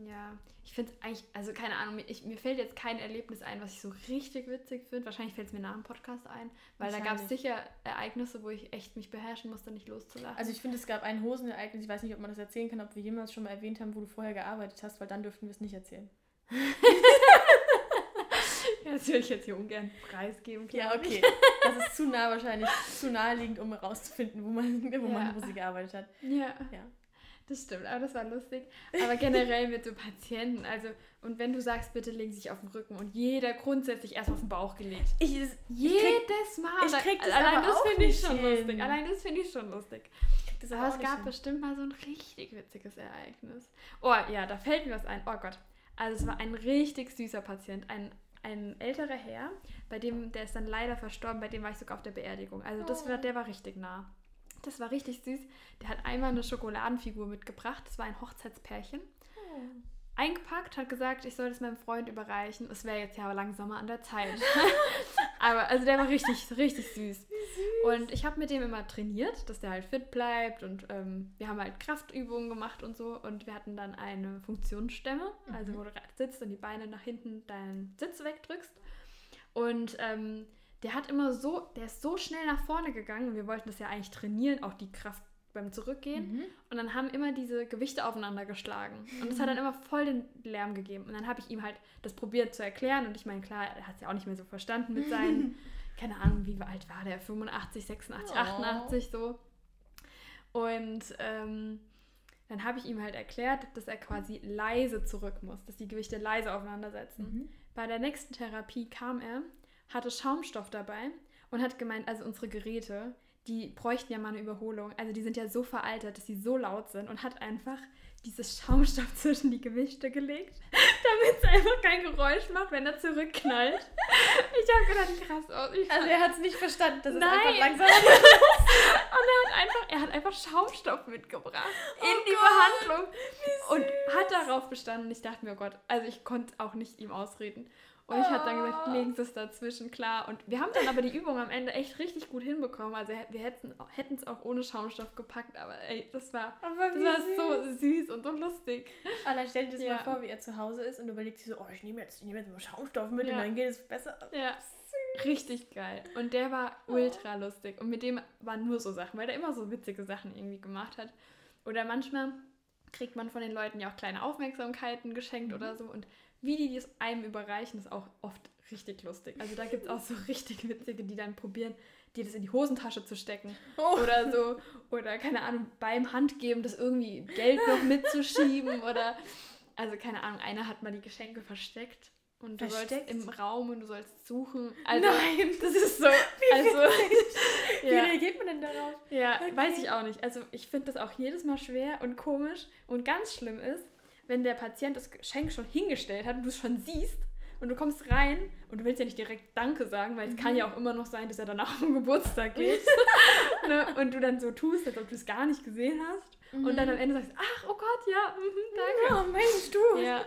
Ja, ich finde es eigentlich, also keine Ahnung, mir- ich, mir fällt jetzt kein Erlebnis ein, was ich so richtig witzig finde. Wahrscheinlich fällt es mir nach dem Podcast ein, weil da gab es sicher Ereignisse, wo ich echt mich beherrschen musste, nicht loszulachen. Also ich finde, es gab ein Hosenereignis, ich weiß nicht, ob man das erzählen kann, ob wir jemals schon mal erwähnt haben, wo du vorher gearbeitet hast, weil dann dürften wir es nicht erzählen. [LAUGHS] das würde ich jetzt hier ungern preisgeben. Ja, okay. Das ist zu nah wahrscheinlich, zu naheliegend, um herauszufinden, wo man, wo Ja. man wo sie gearbeitet hat. Ja. Ja. Das stimmt, aber das war lustig. Aber generell mit so Patienten, also, und wenn du sagst, bitte legen Sie sich auf den Rücken und jeder grundsätzlich erst auf den Bauch gelegt. Ich, das, Jedes Mal. ich krieg das Allein aber das finde ich schon hin. lustig. Allein das finde ich schon lustig. das Aber auch es gab hin. bestimmt mal so ein richtig witziges Ereignis. Oh ja, da fällt mir was ein. Oh Gott. Also es war ein richtig süßer Patient, ein, ein älterer Herr, bei dem, der ist dann leider verstorben, bei dem war ich sogar auf der Beerdigung. Also das war, Oh. der war richtig nah. Das war richtig süß. Der hat einmal eine Schokoladenfigur mitgebracht. Das war ein Hochzeitspärchen. Oh. Eingepackt, hat gesagt, ich soll das meinem Freund überreichen. Es wäre jetzt ja langsam mal an der Zeit. [LAUGHS] Aber also der war richtig, richtig süß. süß. Und ich habe mit dem immer trainiert, dass der halt fit bleibt und ähm, wir haben halt Kraftübungen gemacht und so und wir hatten dann eine Funktionsstämme, mhm. also wo du sitzt und die Beine nach hinten deinen Sitz wegdrückst. Und ähm, der hat immer so, der ist so schnell nach vorne gegangen. Wir wollten das ja eigentlich trainieren, auch die Kraft beim Zurückgehen. Mhm. Und dann haben immer diese Gewichte aufeinander geschlagen. Und das hat dann immer voll den Lärm gegeben. Und dann habe ich ihm halt das probiert zu erklären. Und ich meine, klar, er hat es ja auch nicht mehr so verstanden mit seinen, [LAUGHS] keine Ahnung, wie alt war der? 85, 86, oh. 88 so. Und ähm, dann habe ich ihm halt erklärt, dass er quasi leise zurück muss, dass die Gewichte leise aufeinander setzen. Mhm. Bei der nächsten Therapie kam er, hatte Schaumstoff dabei und hat gemeint, also unsere Geräte, die bräuchten ja mal eine Überholung. Also die sind ja so veraltet, dass sie so laut sind und hat einfach dieses Schaumstoff [LAUGHS] zwischen die Gewichte gelegt, [LAUGHS] damit es einfach kein Geräusch macht, wenn er zurückknallt. [LAUGHS] Ich habe gedacht, krass aus. Ich also er hat es nicht verstanden, dass es Nein. einfach langsam Und er hat einfach, er hat einfach Schaumstoff mitgebracht oh in die Gott. Behandlung und hat darauf bestanden. Ich dachte mir, oh Gott, also ich konnte auch nicht ihm ausreden. Und ich habe dann gesagt, ah. legen Sie es dazwischen, klar. Und wir haben dann aber die Übung am Ende echt richtig gut hinbekommen. Also wir hätten es auch ohne Schaumstoff gepackt, aber ey, das war, das war so süß und so lustig. Aber dann stell dir das ja. mal vor, wie er zu Hause ist und überlegt sich so, oh, ich nehme jetzt, ich nehme jetzt mal Schaumstoff mit ja. und dann geht es besser. Ja. Süß. Richtig geil. Und der war oh. ultra lustig. Und mit dem waren nur so Sachen, weil der immer so witzige Sachen irgendwie gemacht hat. Oder manchmal kriegt man von den Leuten ja auch kleine Aufmerksamkeiten geschenkt mhm. oder so. Und wie die das einem überreichen, ist auch oft richtig lustig. Also da gibt es auch so [LAUGHS] richtig witzige, die dann probieren, dir das in die Hosentasche zu stecken. Oh. Oder so, oder keine Ahnung, beim Handgeben das irgendwie Geld noch mitzuschieben [LAUGHS] oder also keine Ahnung, einer hat mal die Geschenke versteckt und du versteckt? sollst im Raum und du sollst suchen. Also, Nein, das ist so. [LAUGHS] Wie, also, Wie ja. reagiert man denn darauf? Ja, okay. weiß ich auch nicht. Also ich finde das auch jedes Mal schwer und komisch und ganz schlimm ist, wenn der Patient das Geschenk schon hingestellt hat und du es schon siehst und du kommst rein und du willst ja nicht direkt Danke sagen, weil es mhm. kann ja auch immer noch sein, dass er danach am Geburtstag geht. [LAUGHS] ne? Und du dann so tust, als ob du es gar nicht gesehen hast. Mhm. Und dann am Ende sagst, ach, oh Gott, ja, mh, danke. Ja, Mensch, du. Ja.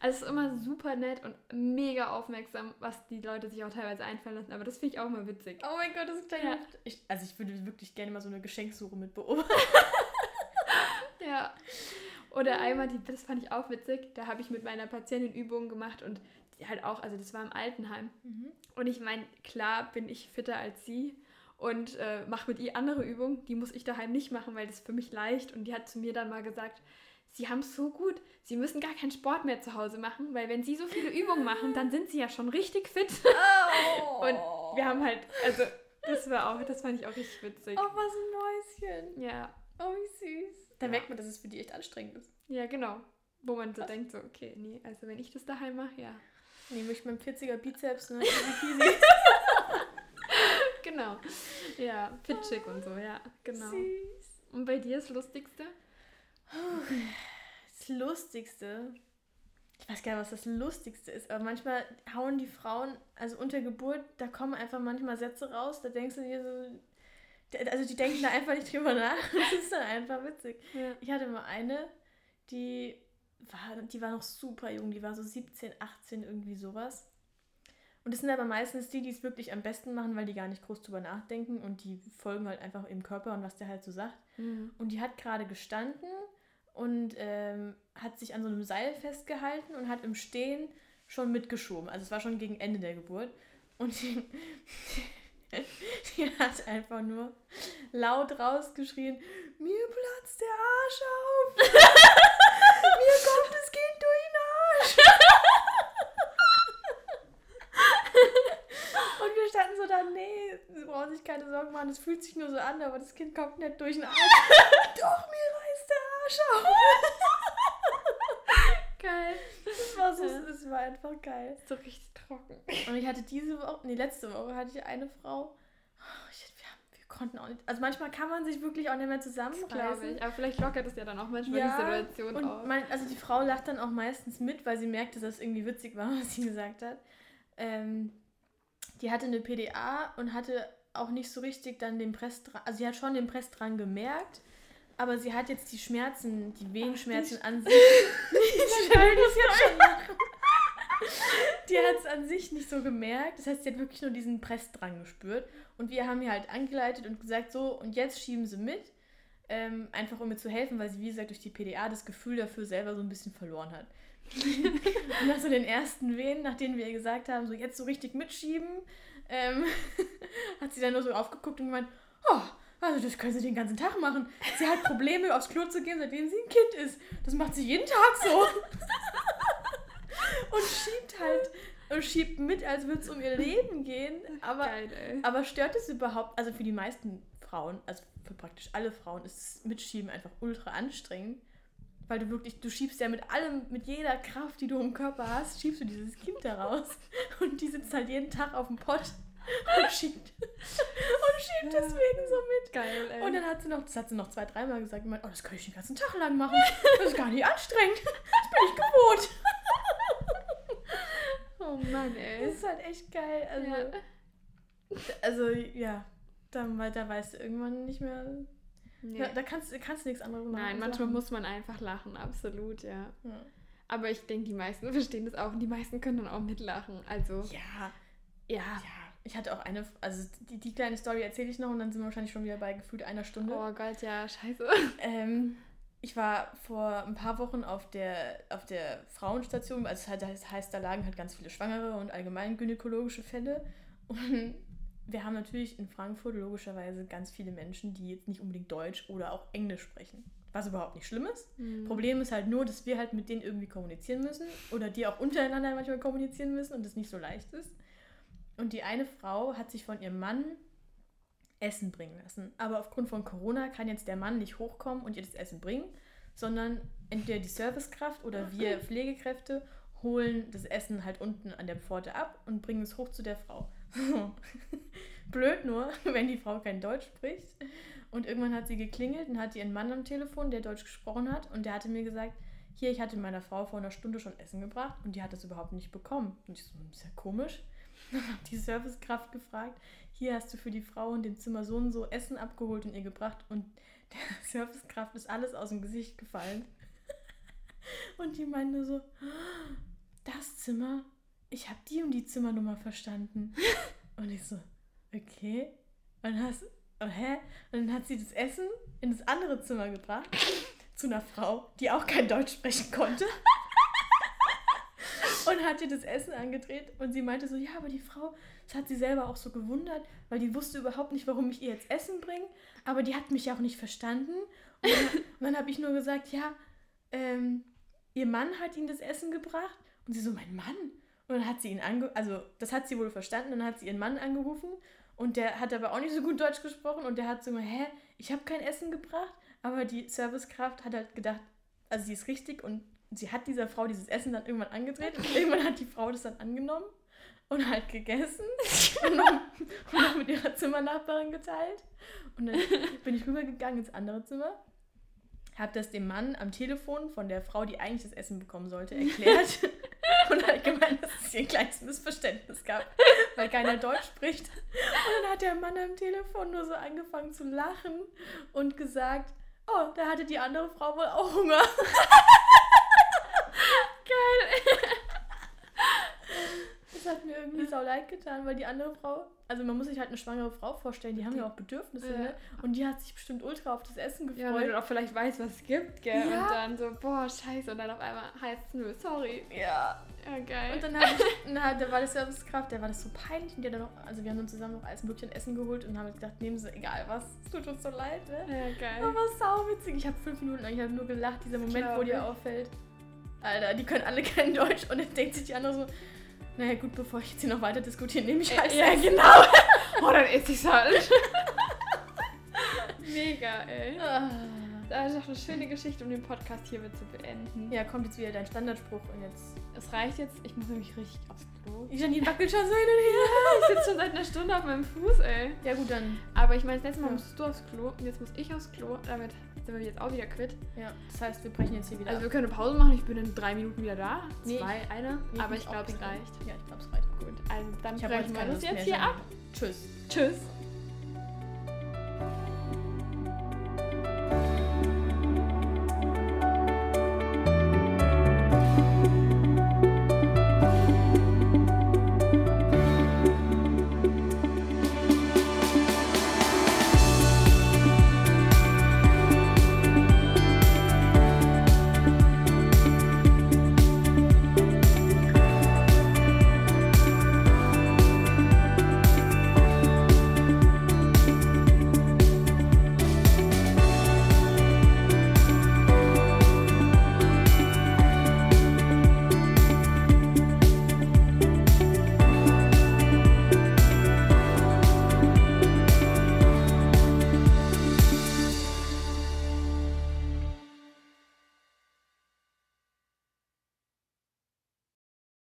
Also es ist immer super nett und mega aufmerksam, was die Leute sich auch teilweise einfallen lassen. Aber das finde ich auch mal witzig. Oh mein Gott, das ist ja. ich, Also ich würde wirklich gerne mal so eine Geschenksuche mit beobachten. [LAUGHS] ja. Oder einmal, die, das fand ich auch witzig, da habe ich mit meiner Patientin Übungen gemacht und die halt auch, also das war im Altenheim. Mhm. Und ich meine, klar bin ich fitter als sie und äh, mache mit ihr andere Übungen, die muss ich daheim nicht machen, weil das ist für mich leicht. Und die hat zu mir dann mal gesagt, sie haben es so gut, sie müssen gar keinen Sport mehr zu Hause machen, weil wenn sie so viele Übungen machen, dann sind sie ja schon richtig fit. Oh. und wir haben halt, also das war auch, das fand ich auch richtig witzig. Oh, was ein Mäuschen. Ja. Oh, wie süß. Dann ja. merkt man, dass es für die echt anstrengend ist. Ja, genau. Wo man so Was? denkt, so, okay, nee, also wenn ich das daheim mache, ja. Nehme ich meinen 40er Bizeps, ne? [LAUGHS] genau. Ja, fitchick und so, ja, genau. Süß. Und bei dir das Lustigste? Das Lustigste? Ich weiß gar nicht, was das Lustigste ist, aber manchmal hauen die Frauen, also unter Geburt, da kommen einfach manchmal Sätze raus, da denkst du dir so, also die denken da einfach nicht drüber nach. [LAUGHS] Das ist dann einfach witzig. Ja. Ich hatte mal eine, die war, die war noch super jung, die war so 17, 18, irgendwie sowas. Und das sind aber meistens die, die es wirklich am besten machen, weil die gar nicht groß drüber nachdenken und die folgen halt einfach im Körper und was der halt so sagt. Mhm. Und die hat gerade gestanden und ähm, hat sich an so einem Seil festgehalten und hat im Stehen schon mitgeschoben. Also es war schon gegen Ende der Geburt. Und die, [LAUGHS] Die [LAUGHS] hat einfach nur laut rausgeschrien, mir platzt der Arsch auf. [LAUGHS] mir kommt das Kind durch den Arsch. [LAUGHS] Und wir standen so da, nee, sie brauchen sich keine Sorgen machen, es fühlt sich nur so an, aber das Kind kommt nicht durch den Arsch. Doch, mir reißt der Arsch auf. Geil. Das war so, das war einfach geil. So richtig trocken. Und ich hatte diese Woche, nee, letzte Woche hatte ich eine Frau, oh, ich, wir, wir, konnten auch nicht, also manchmal kann man sich wirklich auch nicht mehr zusammenreißen. Aber vielleicht lockert es ja dann auch manchmal ja, die Situation und auf. Mein, also die Frau lacht dann auch meistens mit, weil sie merkt, dass das irgendwie witzig war, [LAUGHS] was sie gesagt hat. Ähm, die hatte eine PDA und hatte auch nicht so richtig dann den Press dran, also sie hat schon den Press dran gemerkt, aber sie hat jetzt die Schmerzen, die Wehenschmerzen Ach, an [LAUGHS] sich. Ich will das jetzt schon machen. Die hat es an sich nicht so gemerkt. Das heißt, sie hat wirklich nur diesen Pressdrang gespürt. Und wir haben ihr halt angeleitet und gesagt, so, und jetzt schieben sie mit. Ähm, einfach um mir zu helfen, weil sie, wie gesagt, durch die PDA das Gefühl dafür selber so ein bisschen verloren hat. [LAUGHS] und nach so den ersten Wehen, nachdem wir ihr gesagt haben, so jetzt so richtig mitschieben, ähm, [LAUGHS] hat sie dann nur so aufgeguckt und gemeint, oh, also das können sie den ganzen Tag machen. Sie hat Probleme, aufs Klo zu gehen, seitdem sie ein Kind ist. Das macht sie jeden Tag so. [LAUGHS] und schiebt halt und schiebt mit, als würde es um ihr Leben gehen. Aber, Geil, aber stört es überhaupt, also für die meisten Frauen, also für praktisch alle Frauen, ist das Mitschieben einfach ultra anstrengend. Weil du wirklich, du schiebst ja mit allem, mit jeder Kraft, die du im Körper hast, schiebst du dieses Kind da raus. Und die sitzt halt jeden Tag auf dem Pott und schiebt. Und schiebt deswegen so mit. Geil, ey. Und dann hat sie noch, das hat sie noch zwei, dreimal gesagt, gemeint, oh, das kann ich den ganzen Tag lang machen. Das ist gar nicht anstrengend. Das bin ich gewohnt. oh Mann, Das ey. ist halt echt geil. Also, Ja. also ja, dann, weil da weißt du irgendwann nicht mehr. Nee. Da, da kannst, kannst du nichts anderes machen. Nein, manchmal lachen. muss man einfach lachen, absolut, ja. Ja. Aber ich denke, die meisten [LAUGHS] verstehen das auch und die meisten können dann auch mitlachen. Also, ja, ja. ja. Ich hatte auch eine, also die, die kleine Story erzähle ich noch und dann sind wir wahrscheinlich schon wieder bei gefühlt einer Stunde. Oh Gott, ja, scheiße. Ähm, ich war vor ein paar Wochen auf der, auf der Frauenstation, also es das heißt, da lagen halt ganz viele Schwangere und allgemein gynäkologische Fälle. Und wir haben natürlich in Frankfurt logischerweise ganz viele Menschen, die jetzt nicht unbedingt Deutsch oder auch Englisch sprechen. Was überhaupt nicht schlimm ist. Hm. Problem ist halt nur, dass wir halt mit denen irgendwie kommunizieren müssen oder die auch untereinander manchmal kommunizieren müssen und das nicht so leicht ist. Und die eine Frau hat sich von ihrem Mann Essen bringen lassen. Aber aufgrund von Corona kann jetzt der Mann nicht hochkommen und ihr das Essen bringen, sondern entweder die Servicekraft oder wir Pflegekräfte holen das Essen halt unten an der Pforte ab und bringen es hoch zu der Frau. [LAUGHS] Blöd nur, wenn die Frau kein Deutsch spricht. Und irgendwann hat sie geklingelt und hatte ihren Mann am Telefon, der Deutsch gesprochen hat. Und der hatte mir gesagt, hier, ich hatte meiner Frau vor einer Stunde schon Essen gebracht und die hat das überhaupt nicht bekommen. Und ich so, "Hm, ist ja komisch. Dann [LAUGHS] hat die Servicekraft gefragt, hier hast du für die Frau in dem Zimmer so und so Essen abgeholt und ihr gebracht. Und der [LAUGHS] Servicekraft ist alles aus dem Gesicht gefallen. [LAUGHS] Und die meinte so, das Zimmer, ich habe die und die Zimmernummer verstanden. Und ich so, okay. Und dann hast, oh, hä? Und dann hat sie das Essen in das andere Zimmer gebracht zu einer Frau, die auch kein Deutsch sprechen konnte. Und hat ihr das Essen angedreht und sie meinte so, ja, aber die Frau, das hat sie selber auch so gewundert, weil die wusste überhaupt nicht, warum ich ihr jetzt Essen bringe, aber die hat mich ja auch nicht verstanden. Und dann, [LAUGHS] dann habe ich nur gesagt, ja, ähm, ihr Mann hat ihnen das Essen gebracht und sie so, mein Mann? Und dann hat sie ihn ange... Also, das hat sie wohl verstanden. Dann hat sie ihren Mann angerufen und der hat aber auch nicht so gut Deutsch gesprochen und der hat so hä, ich habe kein Essen gebracht. Aber die Servicekraft hat halt gedacht, also sie ist richtig und sie hat dieser Frau dieses Essen dann irgendwann angedreht und irgendwann hat die Frau das dann angenommen und halt gegessen [LAUGHS] und noch, und noch mit ihrer Zimmernachbarin geteilt. Und dann bin ich rübergegangen ins andere Zimmer, habe das dem Mann am Telefon von der Frau, die eigentlich das Essen bekommen sollte, erklärt [LAUGHS] und halt gemeint, dass es hier ein kleines Missverständnis gab, weil keiner Deutsch spricht. Und dann hat der Mann am Telefon nur so angefangen zu lachen und gesagt, oh, da hatte die andere Frau wohl auch Hunger. [LAUGHS] Das hat mir irgendwie sau leid getan, weil die andere Frau, also man muss sich halt eine schwangere Frau vorstellen, die haben ja auch Bedürfnisse, Ja. ne? Und die hat sich bestimmt ultra auf das Essen gefreut. Ja, weil du auch vielleicht weißt, was es gibt, gell? Ja. Und dann so, boah, scheiße. Und dann auf einmal heißt es nur, sorry. ja. Ja, geil. Und dann, ich, na, da war der Servicekraft, der war das so peinlich und die hat dann noch, also wir haben dann zusammen noch alles mögliche an Essen geholt und haben jetzt gedacht, nehmen Sie egal was, es tut uns so leid, ne? ja, geil. Aber sau witzig. Ich habe fünf Minuten ich habe nur gelacht, dieser Moment, wo dir auffällt. Alter, die können alle [LAUGHS] kein Deutsch und dann denkt sich die andere so, naja gut, bevor ich jetzt hier noch weiter diskutiere, nehme ich halt ja, Essen. genau. [LAUGHS] oh, dann esse ich's halt. [LAUGHS] Mega, ey. Ah. Das ist doch eine schöne Geschichte, um den Podcast hiermit zu beenden. Ja, kommt jetzt wieder dein Standardspruch und jetzt. Es reicht jetzt. Ich muss nämlich richtig aufs Klo. Janine wackelt schon so hin und her. Ich sitze schon seit einer Stunde auf meinem Fuß, ey. Ja gut, dann. Aber ich meine, das letzte Mal Ja. musstest du aufs Klo und jetzt muss ich aufs Klo. Damit sind wir jetzt auch wieder quitt. Ja, das heißt, wir brechen jetzt hier wieder Also wir ab. können eine Pause machen. Ich bin in drei Minuten wieder da. Nee, Zwei, eine. Nee, aber ich glaube, es reicht. Ja, ich glaube, es reicht. Gut, also dann brechen wir das jetzt hier ab. Tschüss. Tschüss.